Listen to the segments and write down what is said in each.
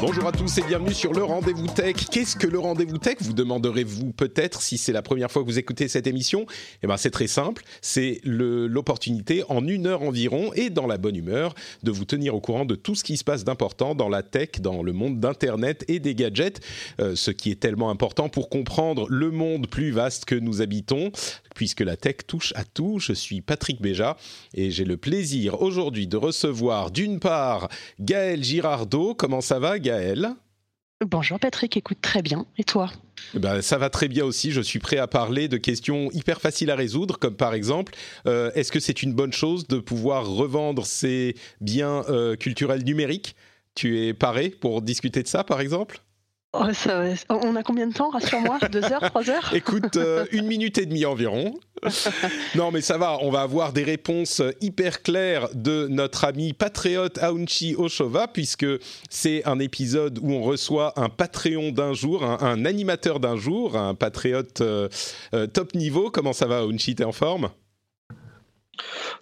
Bonjour à tous et bienvenue sur le Rendez-vous Tech. Qu'est-ce que le Rendez-vous Tech Vous demanderez-vous peut-être si c'est la première fois que vous écoutez cette émission? Eh ben c'est très simple, c'est l'opportunité en une heure environ et dans la bonne humeur de vous tenir au courant de tout ce qui se passe d'important dans la tech, dans le monde d'Internet et des gadgets, euh, ce qui est tellement important pour comprendre le monde plus vaste que nous habitons, puisque la tech touche à tout. Je suis Patrick Béja et j'ai le plaisir aujourd'hui de recevoir d'une part Gaël Girardot. Comment ça va Gaël? Bonjour Patrick, écoute très bien. Et toi? Eh ben, ça va très bien aussi. Je suis prêt à parler de questions hyper faciles à résoudre, comme par exemple, euh, est-ce que c'est une bonne chose de pouvoir revendre ses biens euh, culturels numériques? Tu es paré pour discuter de ça, par exemple? Oh, on a combien de temps, rassure-moi? Deux heures, trois heures? Écoute, euh, une minute et demie environ. non, mais ça va, on va avoir des réponses hyper claires de notre ami patriote Aounchi Oshova, puisque c'est un épisode où on reçoit un Patreon d'un jour, un, animateur d'un jour, un patriote euh, euh, top niveau. Comment ça va, Aounchi? T'es en forme?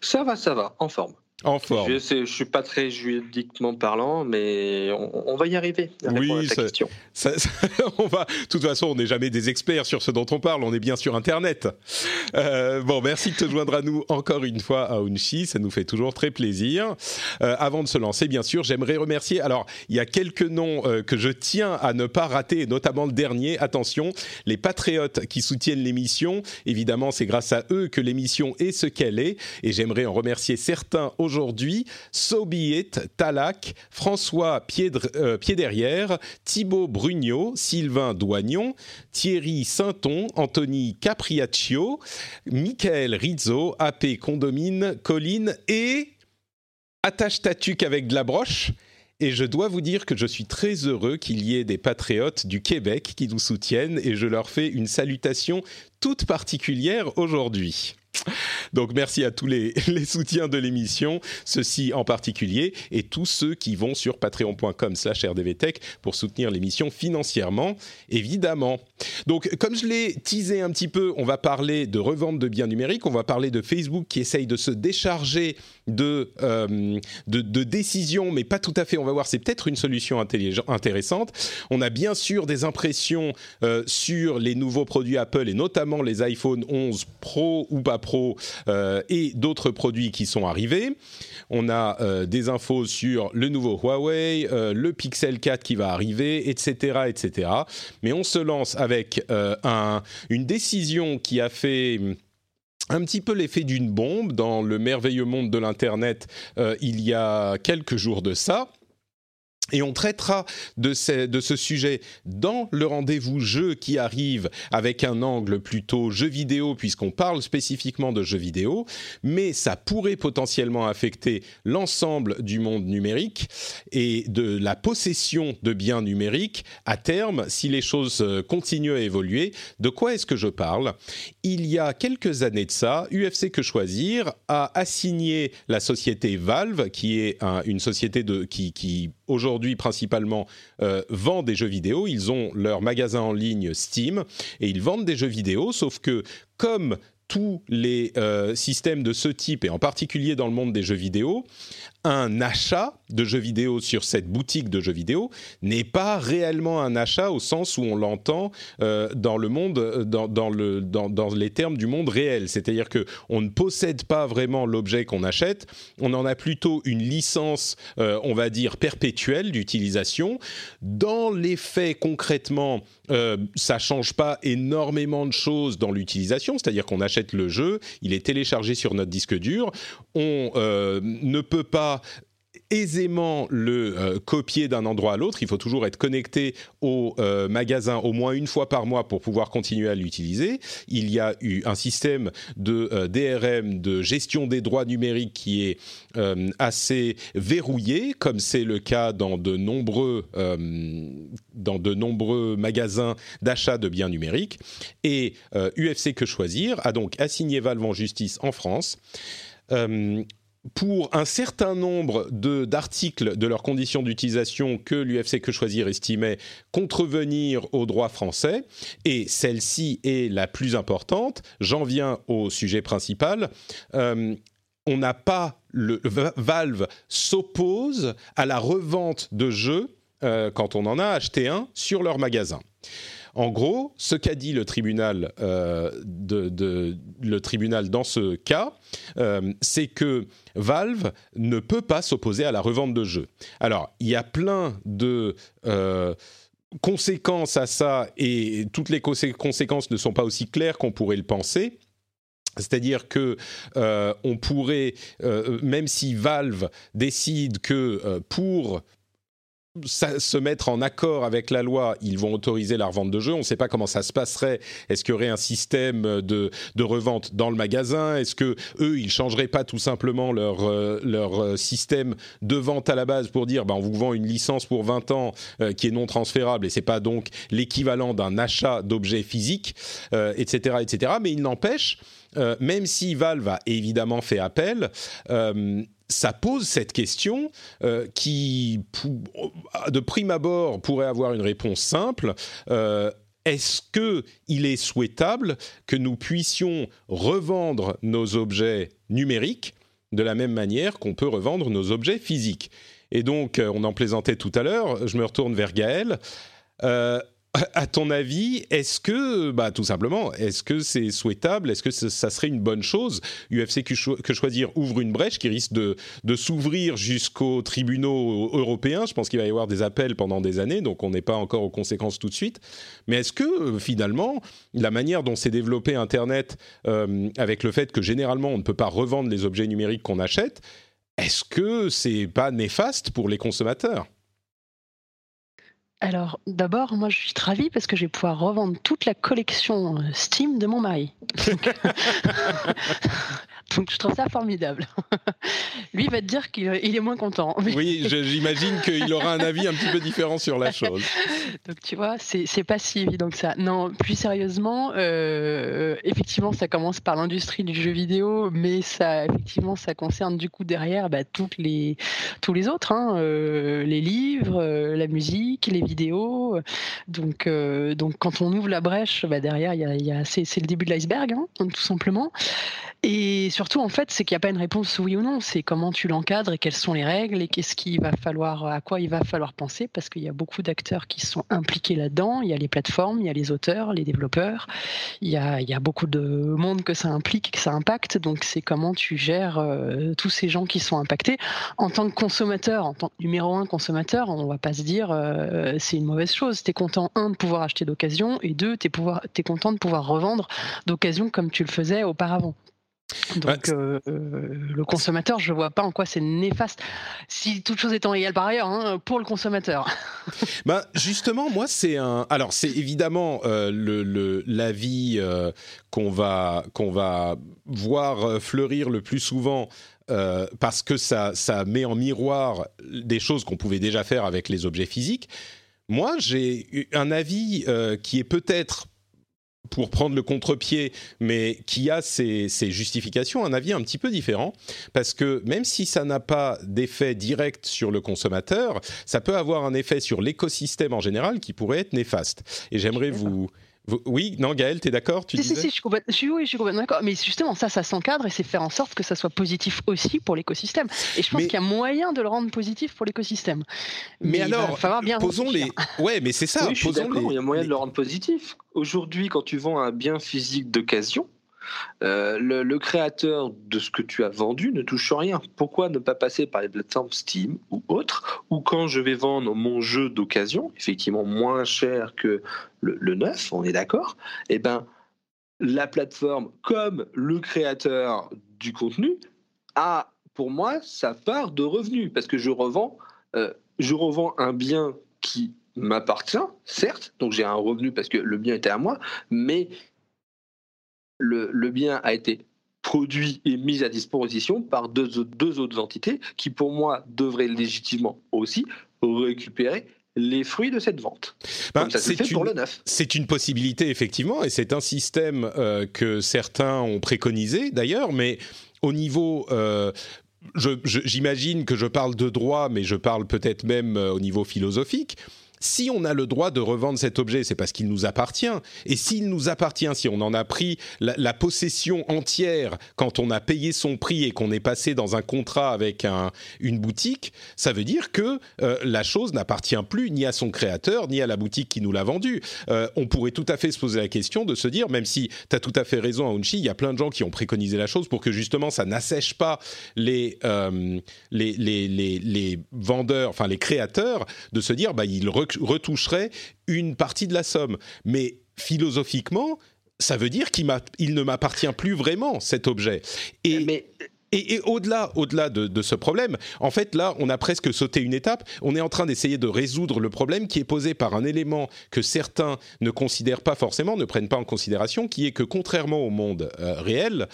Ça va, ça va, en forme. En forme. Je ne suis pas très juridiquement parlant, mais on, va y arriver. oui, on va. De toute façon, on n'est jamais des experts sur ce dont on parle. On est bien sur Internet. Euh, bon, merci de te joindre à nous encore une fois à Unchi. Ça nous fait toujours très plaisir. Euh, avant de se lancer, bien sûr, j'aimerais remercier. Alors, il y a quelques noms euh, que je tiens à ne pas rater, notamment le dernier. Attention, les patriotes qui soutiennent l'émission. Évidemment, c'est grâce à eux que l'émission est ce qu'elle est. Et j'aimerais en remercier certains aujourd'hui Sobiet, Talac, François Pied-Derrière, Thibaut Brugnot, Sylvain Douagnon, Thierry Sainton, Anthony Capriaccio, Michael Rizzo, AP Condomine, Colline et Attache Tatuc avec de la broche. Et je dois vous dire que je suis très heureux qu'il y ait des patriotes du Québec qui nous soutiennent et je leur fais une salutation toute particulière aujourd'hui. Donc merci à tous les, soutiens de l'émission, ceux-ci en particulier, et tous ceux qui vont sur patreon.com slash rdvtech pour soutenir l'émission financièrement, évidemment. Donc comme je l'ai teasé un petit peu, on va parler de revente de biens numériques, on va parler de Facebook qui essaye de se décharger de, euh, de, décisions, mais pas tout à fait, on va voir, c'est peut-être une solution intéressante. On a bien sûr des impressions euh, sur les nouveaux produits Apple et notamment les iPhone 11 Pro ou pas Pro euh, et d'autres produits qui sont arrivés. On a des infos sur le nouveau Huawei, le Pixel 4 qui va arriver, etc., etc. Mais on se lance avec une décision qui a fait un petit peu l'effet d'une bombe dans le merveilleux monde de l'Internet il y a quelques jours de ça. Et on traitera de ce, sujet dans le rendez-vous jeu qui arrive avec un angle plutôt jeu vidéo puisqu'on parle spécifiquement de jeux vidéo, mais ça pourrait potentiellement affecter l'ensemble du monde numérique et de la possession de biens numériques à terme si les choses euh, continuent à évoluer. De quoi est-ce que je parle? Il y a quelques années de ça, UFC Que Choisir a assigné la société Valve, qui est une société qui aujourd'hui principalement euh, vendent des jeux vidéo. Ils ont leur magasin en ligne Steam et ils vendent des jeux vidéo, sauf que comme tous les euh, systèmes de ce type, et en particulier dans le monde des jeux vidéo, un achat de jeux vidéo sur cette boutique de jeux vidéo n'est pas réellement un achat au sens où on l'entend euh, dans le monde, dans, le, dans, les termes du monde réel. C'est-à-dire que on ne possède pas vraiment l'objet qu'on achète, on en a plutôt une licence, euh, on va dire perpétuelle d'utilisation. Dans les faits, concrètement, euh, ça change pas énormément de choses dans l'utilisation, c'est-à-dire qu'on achète le jeu, il est téléchargé sur notre disque dur, on euh, ne peut pas aisément le euh, copier d'un endroit à l'autre. Il faut toujours être connecté au euh, magasin au moins une fois par mois pour pouvoir continuer à l'utiliser. Il y a eu un système de euh, DRM, de gestion des droits numériques qui est assez verrouillé, comme c'est le cas dans de nombreux, dans de nombreux magasins d'achat de biens numériques. Et UFC Que Choisir a donc assigné Valve en justice en France pour un certain nombre d'articles de, leurs conditions d'utilisation que l'UFC Que Choisir estimait contrevenir au droit français, et celle-ci est la plus importante. J'en viens au sujet principal. Euh, on n'a pas le Valve s'oppose à la revente de jeux euh, quand on en a acheté un sur leur magasin. En gros, ce qu'a dit le tribunal, euh, dans ce cas, euh, c'est que Valve ne peut pas s'opposer à la revente de jeux. Alors, il y a plein de euh, conséquences à ça et toutes les conséquences ne sont pas aussi claires qu'on pourrait le penser. C'est-à-dire que on pourrait, même si Valve décide que pour se mettre en accord avec la loi, ils vont autoriser la revente de jeux. On ne sait pas comment ça se passerait. Est-ce qu'il y aurait un système de, revente dans le magasin? Est-ce que eux, ils changeraient pas tout simplement leur, euh, euh, système de vente à la base pour dire, bah, on vous vend une licence pour 20 ans euh, qui est non transférable et c'est pas donc l'équivalent d'un achat d'objets physiques, etc., etc. Mais il n'empêche. même si Valve a évidemment fait appel, ça pose cette question euh, qui, de prime abord, pourrait avoir une réponse simple. Euh, est-ce qu'il est souhaitable que nous puissions revendre nos objets numériques de la même manière qu'on peut revendre nos objets physiques? Et donc, euh, on en plaisantait tout à l'heure, je me retourne vers Gaël à ton avis, est-ce que, bah, tout simplement, est-ce que c'est souhaitable Est-ce que ça serait une bonne chose? UFC que, choisir ouvre une brèche qui risque de, s'ouvrir jusqu'aux tribunaux européens. Je pense qu'il va y avoir des appels pendant des années, donc on n'est pas encore aux conséquences tout de suite. Mais est-ce que finalement, la manière dont s'est développé Internet, euh, avec le fait que généralement on ne peut pas revendre les objets numériques qu'on achète, est-ce que c'est pas néfaste pour les consommateurs? Alors, d'abord, moi, je suis ravie parce que je vais pouvoir revendre toute la collection euh, Steam de mon mari. je trouve ça formidable. Lui va te dire qu'il est moins content. Oui, j'imagine qu'il aura un avis un petit peu différent sur la chose. Donc, tu vois, c'est pas si évident que ça. Non, plus sérieusement, euh, effectivement, ça commence par l'industrie du jeu vidéo, mais ça, effectivement, ça concerne du coup derrière bah, toutes les, tous les autres, hein, euh, les livres, la musique, les vidéo. Donc, euh, donc quand on ouvre la brèche, bah derrière, il y a, c'est, le début de l'iceberg, hein, tout simplement. Et surtout, en fait, c'est qu'il n'y a pas une réponse oui ou non. C'est comment tu l'encadres et quelles sont les règles et qu'est-ce qu'il va falloir, à quoi il va falloir penser, parce qu'il y a beaucoup d'acteurs qui sont impliqués là-dedans. Il y a les plateformes, il y a les auteurs, les développeurs. Il y a, beaucoup de monde que ça implique, que ça impacte. Donc, c'est comment tu gères euh, tous ces gens qui sont impactés. En tant que consommateur, en tant que numéro un consommateur, on ne va pas se dire euh, c'est une mauvaise chose. Tu es content, un, de pouvoir acheter d'occasion, et deux, tu es, content de pouvoir revendre d'occasion comme tu le faisais auparavant. Donc euh, le consommateur, je ne vois pas en quoi c'est néfaste, si toute chose étant égale par ailleurs, hein, pour le consommateur. bah justement, moi c'est un. Alors c'est évidemment euh, le l'avis euh, qu'on va qu'on va voir fleurir le plus souvent. parce que ça, ça met en miroir des choses qu'on pouvait déjà faire avec les objets physiques. Moi, j'ai un avis qui est peut-être pour prendre le contre-pied, mais qui a ses, justifications, un avis un petit peu différent, parce que même si ça n'a pas d'effet direct sur le consommateur, ça peut avoir un effet sur l'écosystème en général qui pourrait être néfaste. Et j'aimerais vous, Oui, non, Gaël, tu es d'accord tu si, si, si, je suis complètement, oui, je suis complètement d'accord. Mais justement, ça, ça s'encadre et c'est faire en sorte que ça soit positif aussi pour l'écosystème. Et je pense qu'il y a moyen de le rendre positif pour l'écosystème. Mais, alors, il falloir bien posons les. Ouais, mais c'est ça. Oui, je suis d'accord, il y a moyen de le rendre positif. Aujourd'hui, quand tu vends un bien physique d'occasion, euh, le, créateur de ce que tu as vendu ne touche rien. Pourquoi ne pas passer par les plateformes Steam ou autres Ou quand je vais vendre mon jeu d'occasion, effectivement moins cher que le, neuf, on est d'accord Eh ben, la plateforme comme le créateur du contenu a, pour moi, sa part de revenus parce que je revends, euh, je revends un bien qui m'appartient, certes, donc j'ai un revenu parce que le bien était à moi, mais le, bien a été produit et mis à disposition par deux, deux autres entités qui, pour moi, devraient légitimement aussi récupérer les fruits de cette vente. Ben, c'est pour le neuf. C'est une possibilité effectivement, et c'est un système euh, que certains ont préconisé d'ailleurs, mais au niveau euh, j'imagine que je parle de droit, mais je parle peut-être même euh, au niveau philosophique si on a le droit de revendre cet objet, c'est parce qu'il nous appartient. Et s'il nous appartient, si on en a pris la, possession entière quand on a payé son prix et qu'on est passé dans un contrat avec une boutique, ça veut dire que euh, la chose n'appartient plus ni à son créateur, ni à la boutique qui nous l'a vendu. Euh, on pourrait tout à fait se poser la question de se dire, même si tu as tout à fait raison, Aounchi, il y a plein de gens qui ont préconisé la chose pour que justement ça n'assèche pas les, euh, les, vendeurs, enfin les créateurs, de se dire, bah, ils retoucherait une partie de la somme. Mais philosophiquement, ça veut dire qu'il ne m'appartient plus vraiment cet objet. Et, et, au-delà, au-delà de, ce problème, en fait, là, on a presque sauté une étape. On est en train d'essayer de résoudre le problème qui est posé par un élément que certains ne considèrent pas forcément, ne prennent pas en considération, qui est que contrairement au monde euh, réel,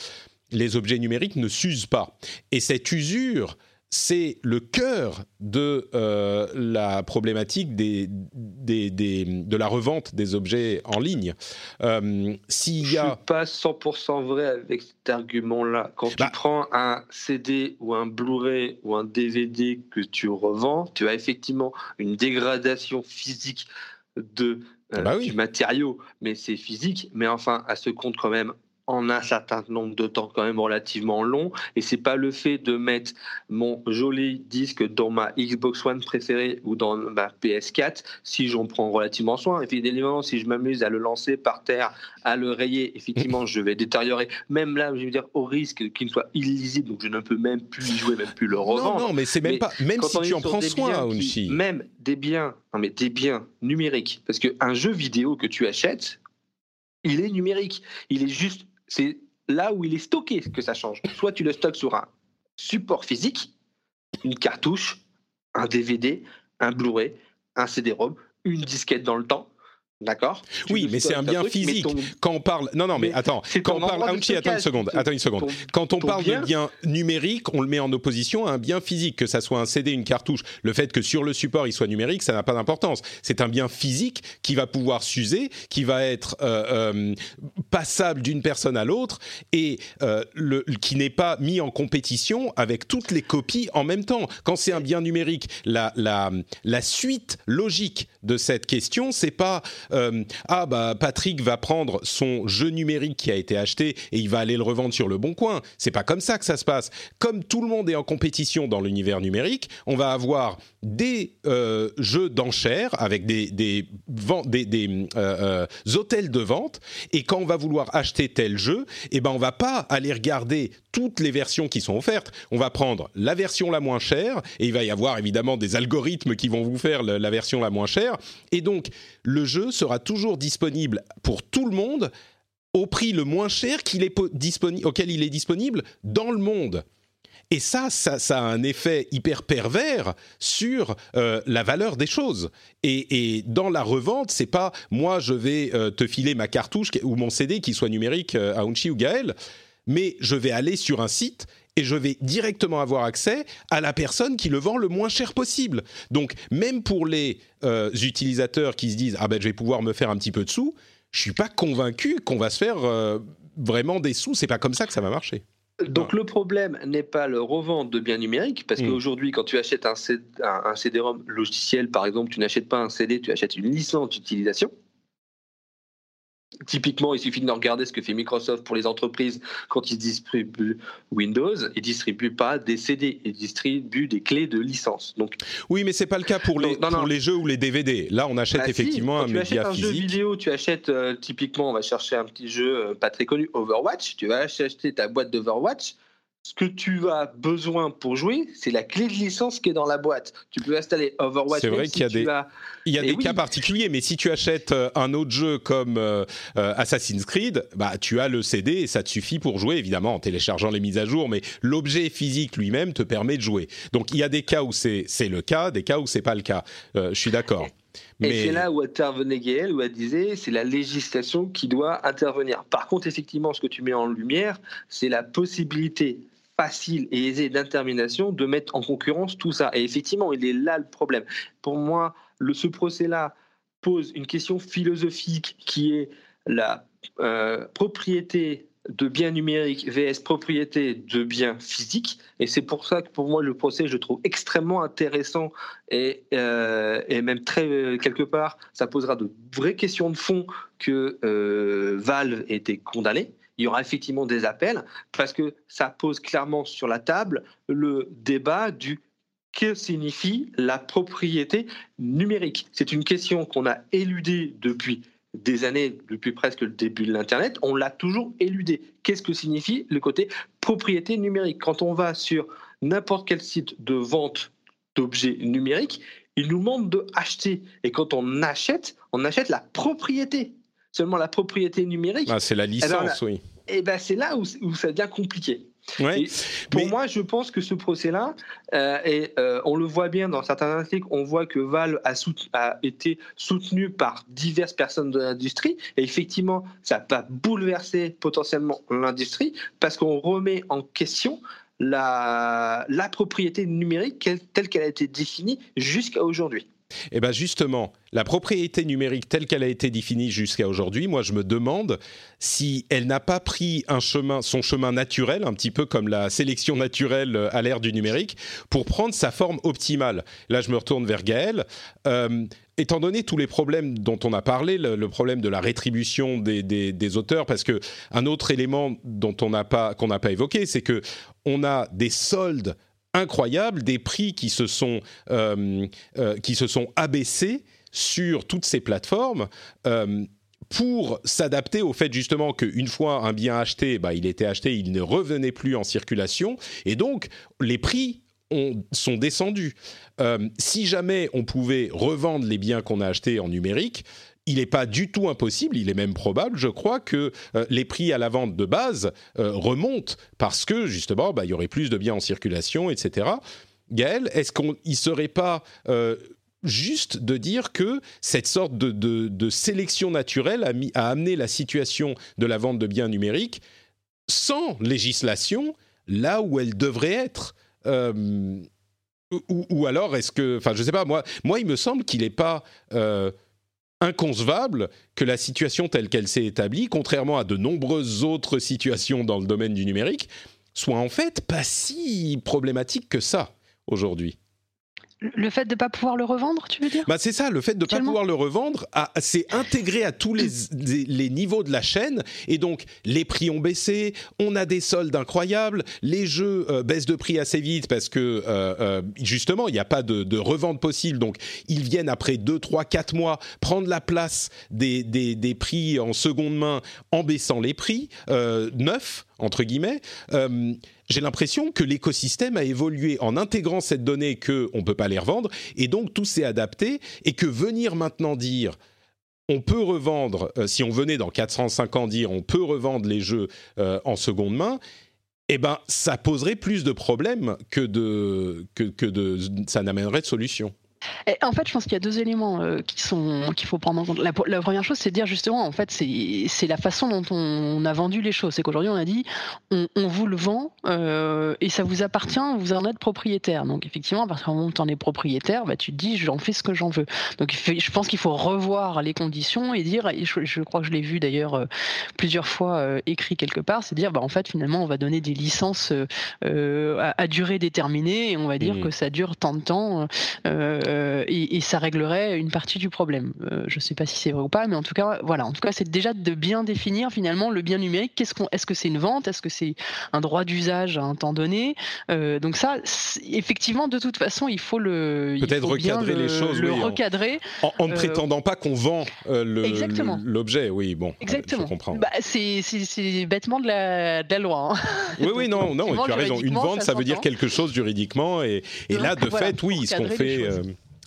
les objets numériques ne s'usent pas. Et cette usure c'est le cœur de euh, la problématique des, de la revente des objets en ligne. Euh, s'il y a... Je suis pas 100% vrai avec cet argument-là. Quand tu bah prends un CD ou un Blu-ray ou un DVD que tu revends, tu as effectivement une dégradation physique de, euh, bah du matériau, mais c'est physique. Mais enfin, à ce compte quand même en un certain nombre de temps quand même relativement long. Et c'est pas le fait de mettre mon joli disque dans ma Xbox One préférée ou dans ma PS4 si j'en prends relativement soin. Évidemment si je m'amuse à le lancer par terre à le rayer effectivement je vais détériorer. Même là je veux dire au risque qu'il soit illisible donc je ne peux même plus y jouer même plus le revendre. non non mais c'est même pas même si tu en prends soin même des biens non mais des biens numériques. Parce qu'un jeu vidéo que tu achètes il est numérique. Il est juste c'est là où il est stocké que ça change. Soit tu le stockes sur un support physique, une cartouche, un DVD, un Blu-ray, un CD-ROM, une disquette dans le temps, D'accord Oui, mais c'est un bien physique. Quand on parle, non, non, mais, attends. Quand on parle, attends une seconde, attends une seconde. quand on parle de bien numérique, on le met en opposition à un bien physique, que ça soit un CD, une cartouche. Le fait que sur le support il soit numérique, ça n'a pas d'importance. C'est un bien physique qui va pouvoir s'user, qui va être euh, euh, passable d'une personne à l'autre et euh, le, qui n'est pas mis en compétition avec toutes les copies en même temps. Quand c'est un bien numérique, la, la, la suite logique de cette question, c'est pas euh, ah bah Patrick va prendre son jeu numérique qui a été acheté et il va aller le revendre sur le bon coin. C'est pas comme ça que ça se passe. Comme tout le monde est en compétition dans l'univers numérique, on va avoir des euh, jeux d'enchères avec des des, des, euh, hôtels de vente et quand on va vouloir acheter tel jeu, eh ben on va pas aller regarder toutes les versions qui sont offertes. On va prendre la version la moins chère et il va y avoir évidemment des algorithmes qui vont vous faire la version la moins chère et donc le jeu sera toujours disponible pour tout le monde au prix le moins cher qu'il est auquel il est disponible dans le monde. Et ça, ça, a un effet hyper pervers sur euh, la valeur des choses. Et, dans la revente, c'est pas moi je vais euh, te filer ma cartouche ou mon CD qui soit numérique euh, à Unchi ou Gaël, mais je vais aller sur un site et je vais directement avoir accès à la personne qui le vend le moins cher possible. Donc même pour les euh, utilisateurs qui se disent ah ben je vais pouvoir me faire un petit peu de sous, je suis pas convaincu qu'on va se faire vraiment des sous. C'est pas comme ça que ça va marcher. Donc le problème n'est pas le revente de biens numériques, parce mm. qu'aujourd'hui, quand tu achètes un, un CD-ROM logiciel, par exemple, tu n'achètes pas un CD, tu achètes une licence d'utilisation. Typiquement, il suffit de regarder ce que fait Microsoft pour les entreprises quand ils distribuent Windows. Ils ne distribuent pas des CD, ils distribuent des clés de licence. Donc, oui, mais c'est pas le cas pour les, pour les jeux ou les DVD. Là, on achète bah, effectivement un média physique. Tu achètes un jeu vidéo, tu achètes euh, typiquement, on va chercher un petit jeu euh, pas très connu, Overwatch. Tu vas acheter ta boîte d'Overwatch ce que tu as besoin pour jouer, c'est la clé de licence qui est dans la boîte. Tu peux installer Overwatch. C'est vrai qu'il y a des, il y a des cas particuliers, mais si tu achètes euh, un autre jeu comme euh, euh, Assassin's Creed, bah tu as le CD et ça te suffit pour jouer, évidemment en téléchargeant les mises à jour, mais l'objet physique lui-même te permet de jouer. Donc il y a des cas où c'est le cas, des cas où c'est pas le cas. je suis d'accord. Et c'est là où intervenait Gaël, où elle disait c'est la législation qui doit intervenir. Par contre, effectivement, ce que tu mets en lumière, c'est la possibilité facile et aisé d'intermination de mettre en concurrence tout ça. Et effectivement, il est là le problème. Pour moi, ce procès-là pose une question philosophique qui est la euh, propriété de biens numériques vs propriété de biens physiques. Et c'est pour ça que pour moi, le procès, je trouve extrêmement intéressant et, euh, et même très, quelque part, ça posera de vraies questions de fond que euh, Valve ait été condamné il y aura effectivement des appels parce que ça pose clairement sur la table le débat du que signifie la propriété numérique. C'est une question qu'on a éludée depuis des années, depuis presque le début de l'Internet. On l'a toujours éludée. Qu'est-ce que signifie le côté propriété numérique? Quand on va sur n'importe quel site de vente d'objets numériques, il nous demande de acheter. Et quand on achète, on achète la propriété seulement la propriété numérique. Ah, c'est la licence, oui. Et eh ben c'est là où, ça devient compliqué. pour moi, je pense que ce procès-là, euh, et euh, on le voit bien dans certains articles, on voit que Val a, a été soutenu par diverses personnes de l'industrie, et effectivement, ça va bouleverser potentiellement l'industrie parce qu'on remet en question la, la propriété numérique telle qu'elle a été définie jusqu'à aujourd'hui. Eh bien justement, la propriété numérique telle qu'elle a été définie jusqu'à aujourd'hui, moi je me demande si elle n'a pas pris un chemin, son chemin naturel, un petit peu comme la sélection naturelle euh, à l'ère du numérique, pour prendre sa forme optimale. Là je me retourne vers Gaël. Euh, étant donné tous les problèmes dont on a parlé, le, problème de la rétribution des, auteurs, parce que un autre élément dont on n'a pas qu'on n'a pas évoqué, c'est que on a des soldes incroyable, des prix qui se sont, euh, euh, qui se sont abaissés sur toutes ces plateformes. Euh, pour s'adapter au fait justement qu'une fois un bien acheté, bah, il était acheté, il ne revenait plus en circulation, et donc les prix ont, sont descendus. si jamais on pouvait revendre les biens qu'on a achetés en numérique, il n'est pas du tout impossible, il est même probable, je crois, que euh, les prix à la vente de base euh, remontent parce que justement, bah, il y aurait plus de biens en circulation, etc. Gaël, est-ce qu'il ne serait pas euh, juste de dire que cette sorte de, sélection naturelle a, amené la situation de la vente de biens numériques sans législation là où elle devrait être ou, alors est-ce que, enfin, je ne sais pas, moi, moi, il me semble qu'il n'est pas inconcevable que la situation telle qu'elle s'est établie, contrairement à de nombreuses autres situations dans le domaine du numérique, soit en fait pas si problématique que ça aujourd'hui. Le fait de ne pas pouvoir le revendre, tu veux dire? Bah C'est ça, le fait de ne pas pouvoir le revendre, c'est intégré à tous les, les, niveaux de la chaîne, et donc les prix ont baissé, on a des soldes incroyables, les jeux euh, baissent de prix assez vite parce que euh, euh, justement, il n'y a pas de, de, revente possible, donc ils viennent après 2, 3, 4 mois prendre la place des, des, des prix en seconde main en baissant les prix neufs entre guillemets, euh, j'ai l'impression que l'écosystème a évolué. En intégrant cette donnée qu'on ne peut pas les revendre, et donc tout s'est adapté, et que venir maintenant dire on peut revendre, euh, si on venait dans 405 ans dire on peut revendre les jeux euh, en seconde main, eh ben, ça poserait plus de problèmes que, de, que, que de, ça n'amènerait de solution en fait, je pense qu'il y a deux éléments euh, qui sont qu'il faut prendre en compte. La, première chose, c'est de dire justement, en fait, c'est la façon dont on, a vendu les choses. C'est qu'aujourd'hui, on a dit, on, vous le vend euh, et ça vous appartient, vous en êtes propriétaire. Donc effectivement, parce qu'à moment où tu en es propriétaire, bah, tu te dis, j'en fais ce que j'en veux. Donc je pense qu'il faut revoir les conditions et dire, et je, crois que je l'ai vu d'ailleurs euh, plusieurs fois écrit quelque part, c'est dire, bah, en fait, finalement, on va donner des licences à, durée déterminée et on va dire mmh. que ça dure tant de temps et, ça réglerait une partie du problème. je ne sais pas si c'est vrai ou pas, mais en tout cas, voilà. En tout cas, c'est déjà de bien définir finalement le bien numérique. Qu'est-ce qu'on, est-ce que c'est une vente? Est-ce que c'est un droit d'usage à un temps donné? Donc ça, effectivement, de toute façon, il faut le peut-être recadrer les choses, le recadrer, en, ne prétendant pas qu'on vend l'objet. Oui, bon, exactement. je comprends. Bah, c'est bêtement de la, de la loi. Hein. Oui, oui, non, non, tu as raison. Une vente, ça, veut dire quelque chose juridiquement, et, et là, de fait, oui, ce qu'on fait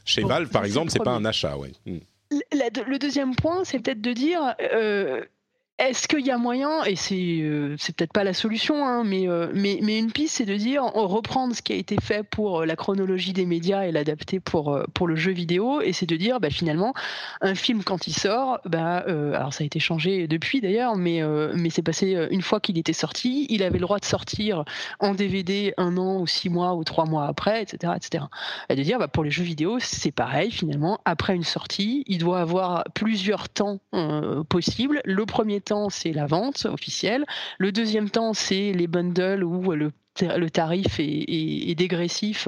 chez Valve, par exemple, c'est pas un achat, ouais. Hmm. le deuxième point, c'est peut-être de dire, euh, est-ce qu'il y a moyen, et c'est euh, peut-être pas la solution, hein, mais, euh, mais, une piste, c'est de dire, reprendre ce qui a été fait pour euh, la chronologie des médias et l'adapter pour, le jeu vidéo, et c'est de dire, bah, finalement, un film quand il sort, bah, alors ça a été changé depuis d'ailleurs, mais, mais c'est passé une fois qu'il était sorti, il avait le droit de sortir en DVD un an ou six mois ou trois mois après, etc. etc. Et de dire, bah, pour les jeux vidéo, c'est pareil, finalement, après une sortie, il doit avoir plusieurs temps possibles. Le premier temps, c'est la vente officielle. Le deuxième temps, c'est les bundles où le le tarif est, dégressif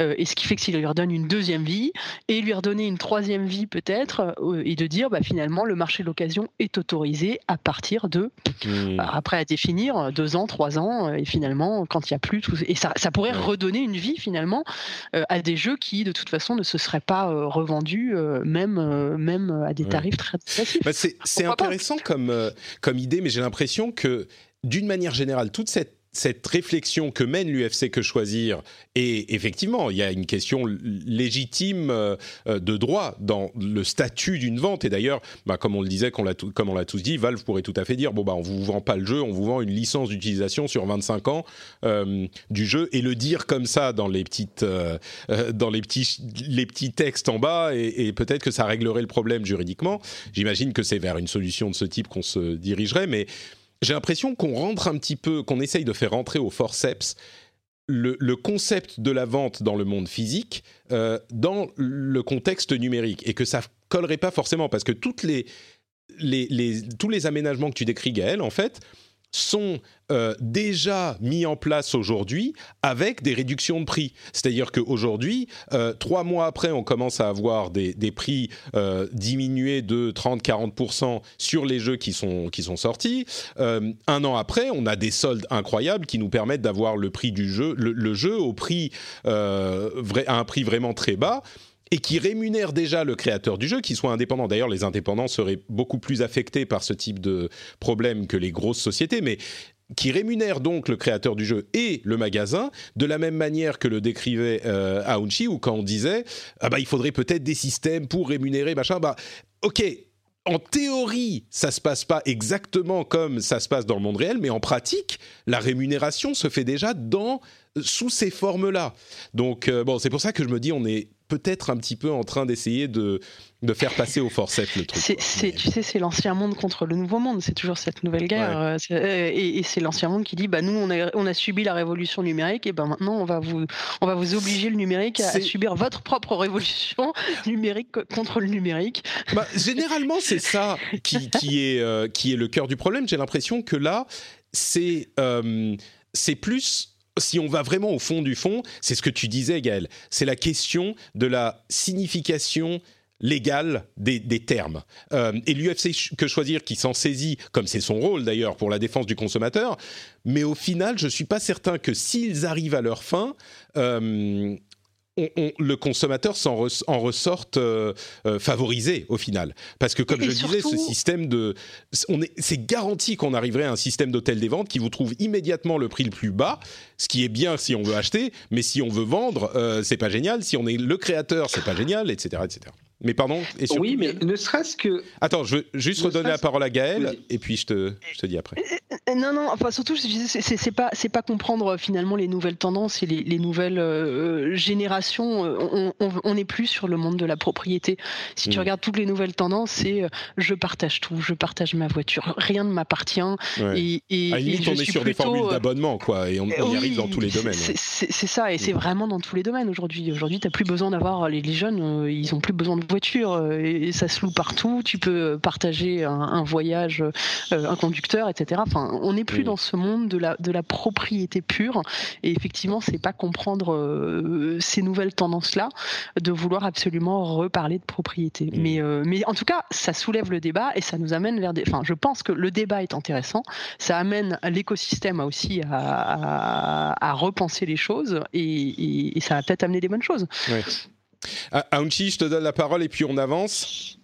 euh, et ce qui fait que s'il lui redonne une deuxième vie et lui redonner une troisième vie peut-être euh, et de dire bah, finalement le marché de l'occasion est autorisé à partir de mmh. bah, après à définir deux ans trois ans et finalement quand il n'y a plus tout et ça, ça pourrait redonner une vie finalement euh, à des jeux qui de toute façon ne se seraient pas revendus même même à des tarifs très dégressifs. Bah, c'est intéressant comme comme idée mais j'ai l'impression que d'une manière générale toute cette cette réflexion que mène l'UFC que choisir, et effectivement, il y a une question légitime euh, de droit dans le statut d'une vente. Et d'ailleurs, bah, comme on le disait, comme on l'a tous dit, Valve pourrait tout à fait dire bon bah on vous vend pas le jeu, on vous vend une licence d'utilisation sur 25 ans euh, du jeu, et le dire comme ça dans les petites, euh, dans les petits, les petits textes en bas, et, et peut-être que ça réglerait le problème juridiquement. J'imagine que c'est vers une solution de ce type qu'on se dirigerait, mais j'ai l'impression qu'on rentre un petit peu, qu'on essaye de faire rentrer au forceps le, concept de la vente dans le monde physique euh, dans le contexte numérique et que ça collerait pas forcément parce que les, tous les aménagements que tu décris Gaël en fait sont euh, déjà mis en place aujourd'hui avec des réductions de prix. C'est-à-dire qu'aujourd'hui, euh, trois mois après, on commence à avoir des, prix euh, diminués de 30-40% sur les jeux qui sont, qui sont sortis. un an après, on a des soldes incroyables qui nous permettent d'avoir le prix du jeu, le, jeu au prix, à un prix vraiment très bas et qui rémunère déjà le créateur du jeu, qui soit indépendant. D'ailleurs, les indépendants seraient beaucoup plus affectés par ce type de problème que les grosses sociétés, mais qui rémunère donc le créateur du jeu et le magasin de la même manière que le décrivait euh, Aounchi ou quand on disait ah bah il faudrait peut-être des systèmes pour rémunérer machin bah ok en théorie, ça se passe pas exactement comme ça se passe dans le monde réel, mais en pratique, la rémunération se fait déjà dans sous ces formes-là. Donc euh, bon, c'est pour ça que je me dis on est peut-être un petit peu en train d'essayer de, de faire passer au forceps le truc. C'est, Tu sais, c'est l'ancien monde contre le nouveau monde, c'est toujours cette nouvelle guerre. Euh, euh, et, c'est l'ancien monde qui dit, bah, nous, on a, on a subi la révolution numérique, et ben maintenant, on va vous, on va vous obliger le numérique à, subir votre propre révolution numérique contre le numérique. Bah, généralement, c'est ça qui, qui, est, euh, qui est le cœur du problème. J'ai l'impression que là, c'est, c'est plus si on va vraiment au fond du fond, c'est ce que tu disais, Gaël. C'est la question de la signification légale des, termes. Euh, et l'UFC que choisir qui s'en saisit, comme c'est son rôle d'ailleurs pour la défense du consommateur, mais au final, je ne suis pas certain que s'ils arrivent à leur fin, euh, le consommateur s'en en ressorte euh, euh, favorisé au final. Parce que comme je disais, ce système de... C'est garanti qu'on arriverait à un système d'hôtel des ventes qui vous trouve immédiatement le prix le plus bas, ce qui est bien si on veut acheter, mais si on veut vendre, euh, c'est pas génial. Si on est le créateur, c'est pas génial, etc. etc. Mais pardon et Oui, mais ne serait-ce que... Attends, je veux juste redonner la parole à Gaël, et puis je te, je te dis après. Euh, non, non, enfin surtout, c'est pas, pas comprendre euh, finalement les nouvelles tendances et les, nouvelles euh, générations. On n'est plus sur le monde de la propriété. Si tu hmm. regardes toutes les nouvelles tendances, c'est je partage tout, je partage ma voiture, rien ne m'appartient. Et, et, à une limite, on est sur des formules d'abonnement, quoi, et on, y arrive dans tous les domaines. C'est ça, et c'est hmm. vraiment dans tous les domaines aujourd'hui. Aujourd'hui, tu n'as plus besoin d'avoir les, les, jeunes, ils ont plus besoin de voiture et, ça se loue partout. Tu peux partager un, voyage, un conducteur, etc. Enfin, on n'est plus dans ce monde de la, de la propriété pure. Et effectivement, c'est pas comprendre ces nouvelles tendances-là de vouloir absolument reparler de propriété. Mais, mais en tout cas, ça soulève le débat et ça nous amène vers des. Enfin, je pense que le débat est intéressant. Ça amène l'écosystème aussi à, repenser les choses et, ça va peut-être amener des bonnes choses. Oui. Aounchi, je te donne la parole et puis on avance.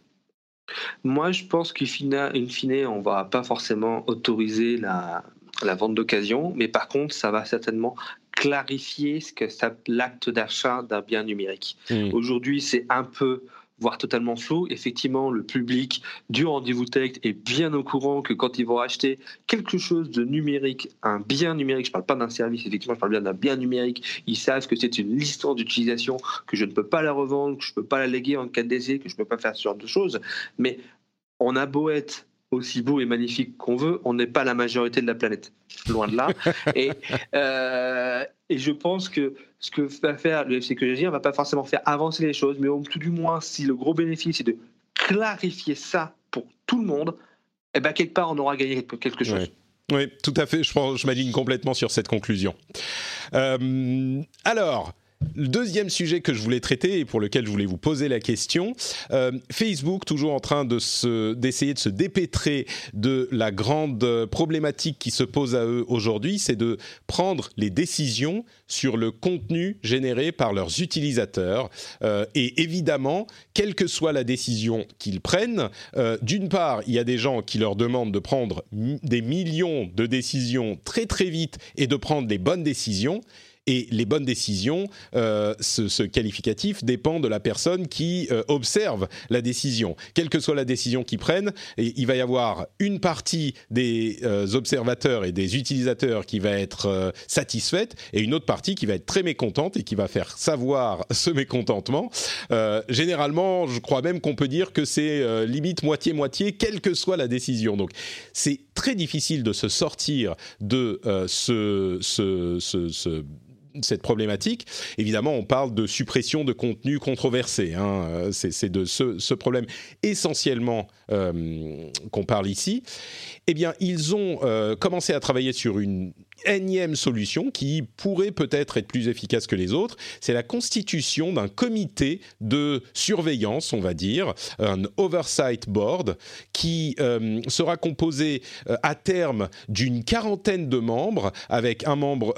Moi, je pense qu'in fine, on va pas forcément autoriser la, vente d'occasion, mais par contre, ça va certainement clarifier ce que ça l'acte d'achat d'un bien numérique. Hmm. Aujourd'hui, c'est un peu voire totalement flou. Effectivement, le public du rendez-vous tech est bien au courant que quand ils vont acheter quelque chose de numérique, un bien numérique, je ne parle pas d'un service, effectivement, je parle bien d'un bien numérique, ils savent que c'est une licence d'utilisation, que je ne peux pas la revendre, que je ne peux pas la léguer en cas de décès, que je ne peux pas faire ce genre de choses. Mais on a beau être aussi beau et magnifique qu'on veut, on n'est pas la majorité de la planète, loin de là. et, euh, et je pense que ce que va faire le FC ne va pas forcément faire avancer les choses, mais au tout du moins, si le gros bénéfice est de clarifier ça pour tout le monde, eh ben quelque part on aura gagné quelque chose. Oui, tout à fait. Je, je m'aligne complètement sur cette conclusion. Euh, alors, le deuxième sujet que je voulais traiter et pour lequel je voulais vous poser la question, euh, Facebook toujours en train de se, d'essayer de se dépêtrer de la grande problématique qui se pose à eux aujourd'hui, c'est de prendre les décisions sur le contenu généré par leurs utilisateurs. Euh, et évidemment, quelle que soit la décision qu'ils prennent, euh, d'une part, il y a des gens qui leur demandent de prendre des millions de décisions très très vite et de prendre des bonnes décisions. Et les bonnes décisions, euh, ce, qualificatif dépend de la personne qui euh, observe la décision. Quelle que soit la décision qu'ils prennent, il va y avoir une partie des euh, observateurs et des utilisateurs qui va être satisfaite et une autre partie qui va être très mécontente et qui va faire savoir ce mécontentement. généralement, je crois même qu'on peut dire que c'est limite moitié-moitié, quelle que soit la décision. Donc, c'est très difficile de se sortir de ce, ce, ce cette problématique. Évidemment, on parle de suppression de contenu controversé. Hein. Euh, c'est de ce, problème essentiellement euh, qu'on parle ici. Eh bien, ils ont euh, commencé à travailler sur une énième solution qui pourrait peut-être être plus efficace que les autres, c'est la constitution d'un comité de surveillance, on va dire, un oversight board, qui euh, sera composé euh, à terme d'une quarantaine de membres, avec un membre,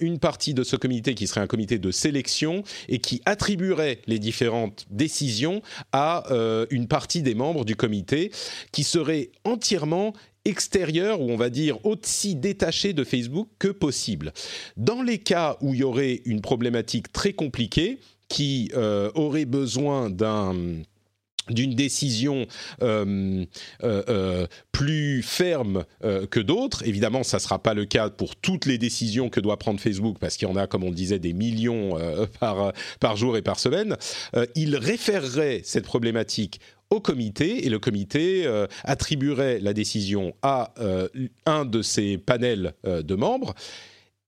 une partie de ce comité qui serait un comité de sélection et qui attribuerait les différentes décisions à euh, une partie des membres du comité, qui serait entièrement extérieur ou on va dire aussi détaché de Facebook que possible. Dans les cas où il y aurait une problématique très compliquée qui euh, aurait besoin d'un d'une décision euh, euh, plus ferme que d'autres. Évidemment, ça ne sera pas le cas pour toutes les décisions que doit prendre Facebook, parce qu'il y en a, comme on le disait, des millions par, par jour et par semaine. il référerait cette problématique au comité et le comité euh, attribuerait la décision à euh, un de ses panels euh, de membres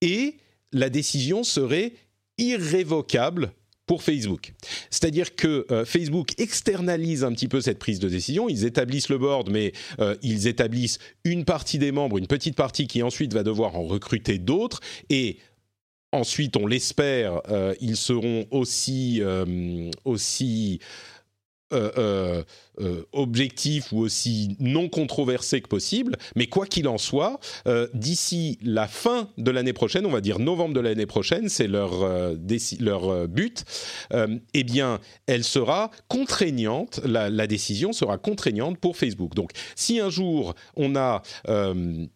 et la décision serait irrévocable pour Facebook. C'est-à-dire que Facebook externalise un petit peu cette prise de décision, ils établissent le board, mais ils établissent une partie des membres, une petite partie qui ensuite va devoir en recruter d'autres, et ensuite, on l'espère, ils seront aussi, aussi euh, euh, euh, objectif ou aussi non controversé que possible. Mais quoi qu'il en soit, d'ici la fin de l'année prochaine, on va dire novembre de l'année prochaine, c'est leur, leur but, eh bien, elle sera contraignante, la, décision sera contraignante pour Facebook. Donc, si un jour on a un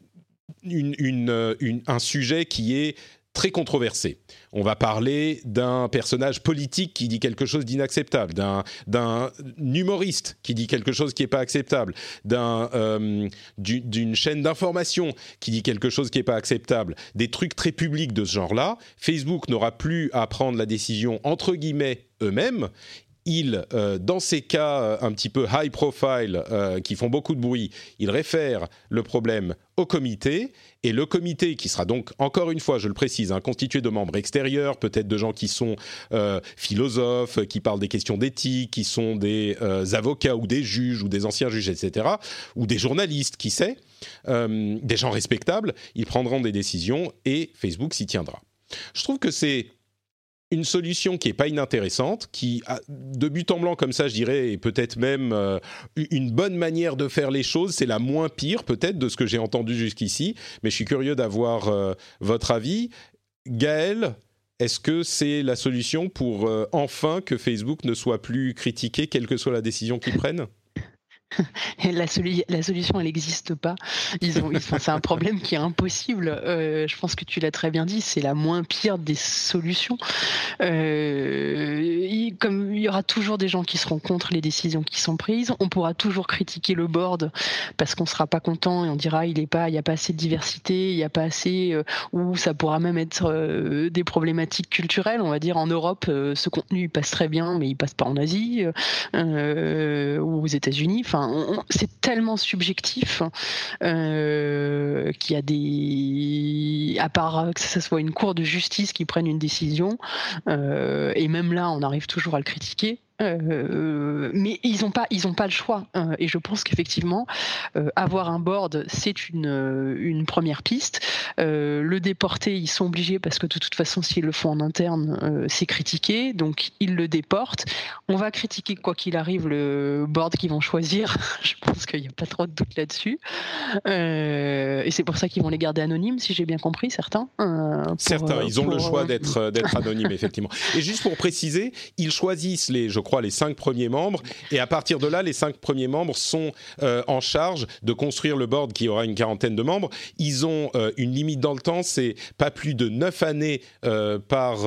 sujet qui est très controversé. On va parler d'un personnage politique qui dit quelque chose d'inacceptable, d'un humoriste qui dit quelque chose qui n'est pas acceptable, euh, d'une chaîne d'information qui dit quelque chose qui n'est pas acceptable, des trucs très publics de ce genre-là. Facebook n'aura plus à prendre la décision entre guillemets eux-mêmes il, dans ces cas un petit peu high profile, qui font beaucoup de bruit, il réfère le problème au comité et le comité qui sera donc encore une fois, je le précise, hein, constitué de membres extérieurs, peut-être de gens qui sont euh, philosophes, qui parlent des questions d'éthique, qui sont des euh, avocats ou des juges ou des anciens juges, etc., ou des journalistes, qui sait, euh, des gens respectables, ils prendront des décisions et Facebook s'y tiendra. Je trouve que c'est une solution qui est pas inintéressante, qui de but en blanc comme ça, je dirais, est peut-être même euh, une bonne manière de faire les choses. C'est la moins pire peut-être de ce que j'ai entendu jusqu'ici, mais je suis curieux d'avoir euh, votre avis. Gaël, est-ce que c'est la solution pour euh, enfin que Facebook ne soit plus critiqué, quelle que soit la décision qu'ils prennent? La, solution, elle n'existe pas. C'est un problème qui est impossible. Euh, je pense que tu l'as très bien dit. C'est la moins pire des solutions. Euh, il, comme il y aura toujours des gens qui seront contre les décisions qui sont prises, on pourra toujours critiquer le board parce qu'on sera pas content et on dira il pas, il y a pas assez de diversité, il y a pas assez, euh, ou ça pourra même être des problématiques culturelles. On va dire en Europe, ce contenu il passe très bien, mais il passe pas en Asie ou aux États-Unis. C'est tellement subjectif euh, qu'il y a des, à part que ce soit une cour de justice qui prenne une décision, euh, et même là, on arrive toujours à le critiquer. Euh, mais ils n'ont pas, ils ont pas le choix. Euh, et je pense qu'effectivement, euh, avoir un board, c'est une, une première piste. le déporter, ils sont obligés parce que de toute façon, s'ils le font en interne, c'est critiqué. Donc ils le déportent. On va critiquer quoi qu'il arrive le board qu'ils vont choisir. je pense qu'il n'y a pas trop de doute là-dessus. et c'est pour ça qu'ils vont les garder anonymes, si j'ai bien compris, certains. certains, ils ont le choix d'être d'être anonymes, effectivement. Et juste pour préciser, ils choisissent les, je crois, les cinq premiers membres. Et à partir de là, les cinq premiers membres sont euh, en charge de construire le board qui aura une quarantaine de membres. Ils ont euh, une limite dans le temps, c'est pas plus de neuf années euh, par,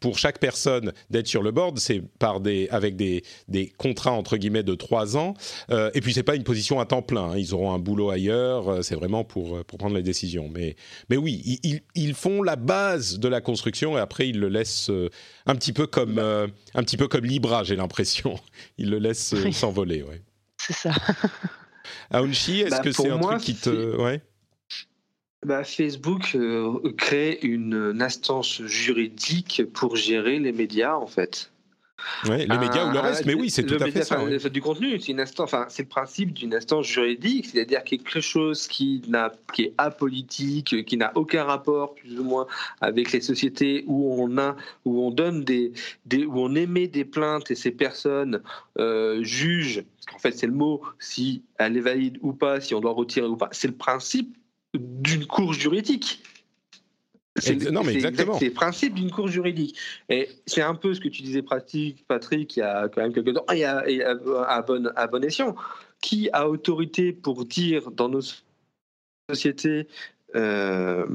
pour chaque personne d'être sur le board. C'est par des, avec des, des contrats entre guillemets de trois ans. et puis c'est pas une position à temps plein. Hein. Ils auront un boulot ailleurs. C'est vraiment pour, pour prendre les décisions. Mais, mais oui, ils, ils, font la base de la construction et après ils le laissent un petit peu comme, un petit peu comme Libre j'ai l'impression. Il le laisse euh, s'envoler, ouais. C'est ça. Aounchi, est-ce bah, que c'est un truc qui te... Ouais bah, Facebook euh, crée une, instance juridique pour gérer les médias, en fait. Ouais, les médias ou le reste, mais oui, c'est tout à fait ça. Du contenu, c'est une instance, enfin, c'est le principe d'une instance juridique, c'est-à-dire quelque chose qui n'a, qui est apolitique, qui n'a aucun rapport plus ou moins avec les sociétés où on a, où on donne des, des où on émet des plaintes et ces personnes euh, jugent, parce qu'en fait c'est le mot, si elle est valide ou pas, si on doit retirer ou pas. C'est le principe d'une cour juridique. C'est non, mais exactement. C'est le principe d'une cour juridique. Et c'est un peu ce que tu disais, Patrick, il y a quand même quelques temps, il y a, à, bon, à bon escient. Qui a autorité pour dire dans nos sociétés euh,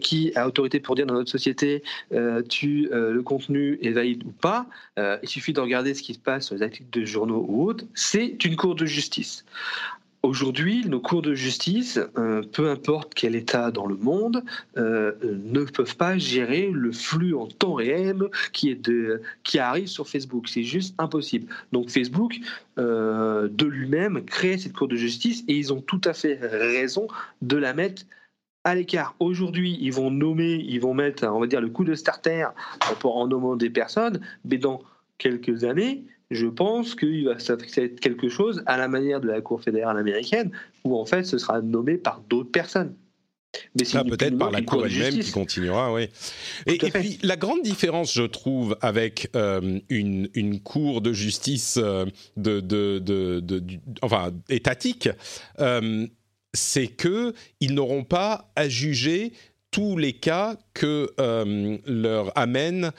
qui a autorité pour dire dans notre société euh, tu euh, le contenu est valide ou pas, il suffit de regarder ce qui se passe sur les articles de journaux ou autres, c'est une cour de justice. Aujourd'hui, nos cours de justice, euh, peu importe quel État dans le monde, euh, ne peuvent pas gérer le flux en temps réel qui, arrive sur Facebook. C'est juste impossible. Donc Facebook, euh, de lui-même, crée cette cour de justice et ils ont tout à fait raison de la mettre à l'écart. Aujourd'hui, ils vont nommer, ils vont mettre, on va dire, le coup de starter en nommant des personnes, mais dans quelques années, je pense qu'il va être quelque chose à la manière de la Cour fédérale américaine, où en fait ce sera nommé par d'autres personnes. Mais c'est peut-être par la Cour elle-même qui continuera, oui. Et, puis la grande différence, je trouve, avec euh, une, une, Cour de justice euh, de, de, de, enfin, étatique, euh, c'est que ils n'auront pas à juger tous les cas que leur amènent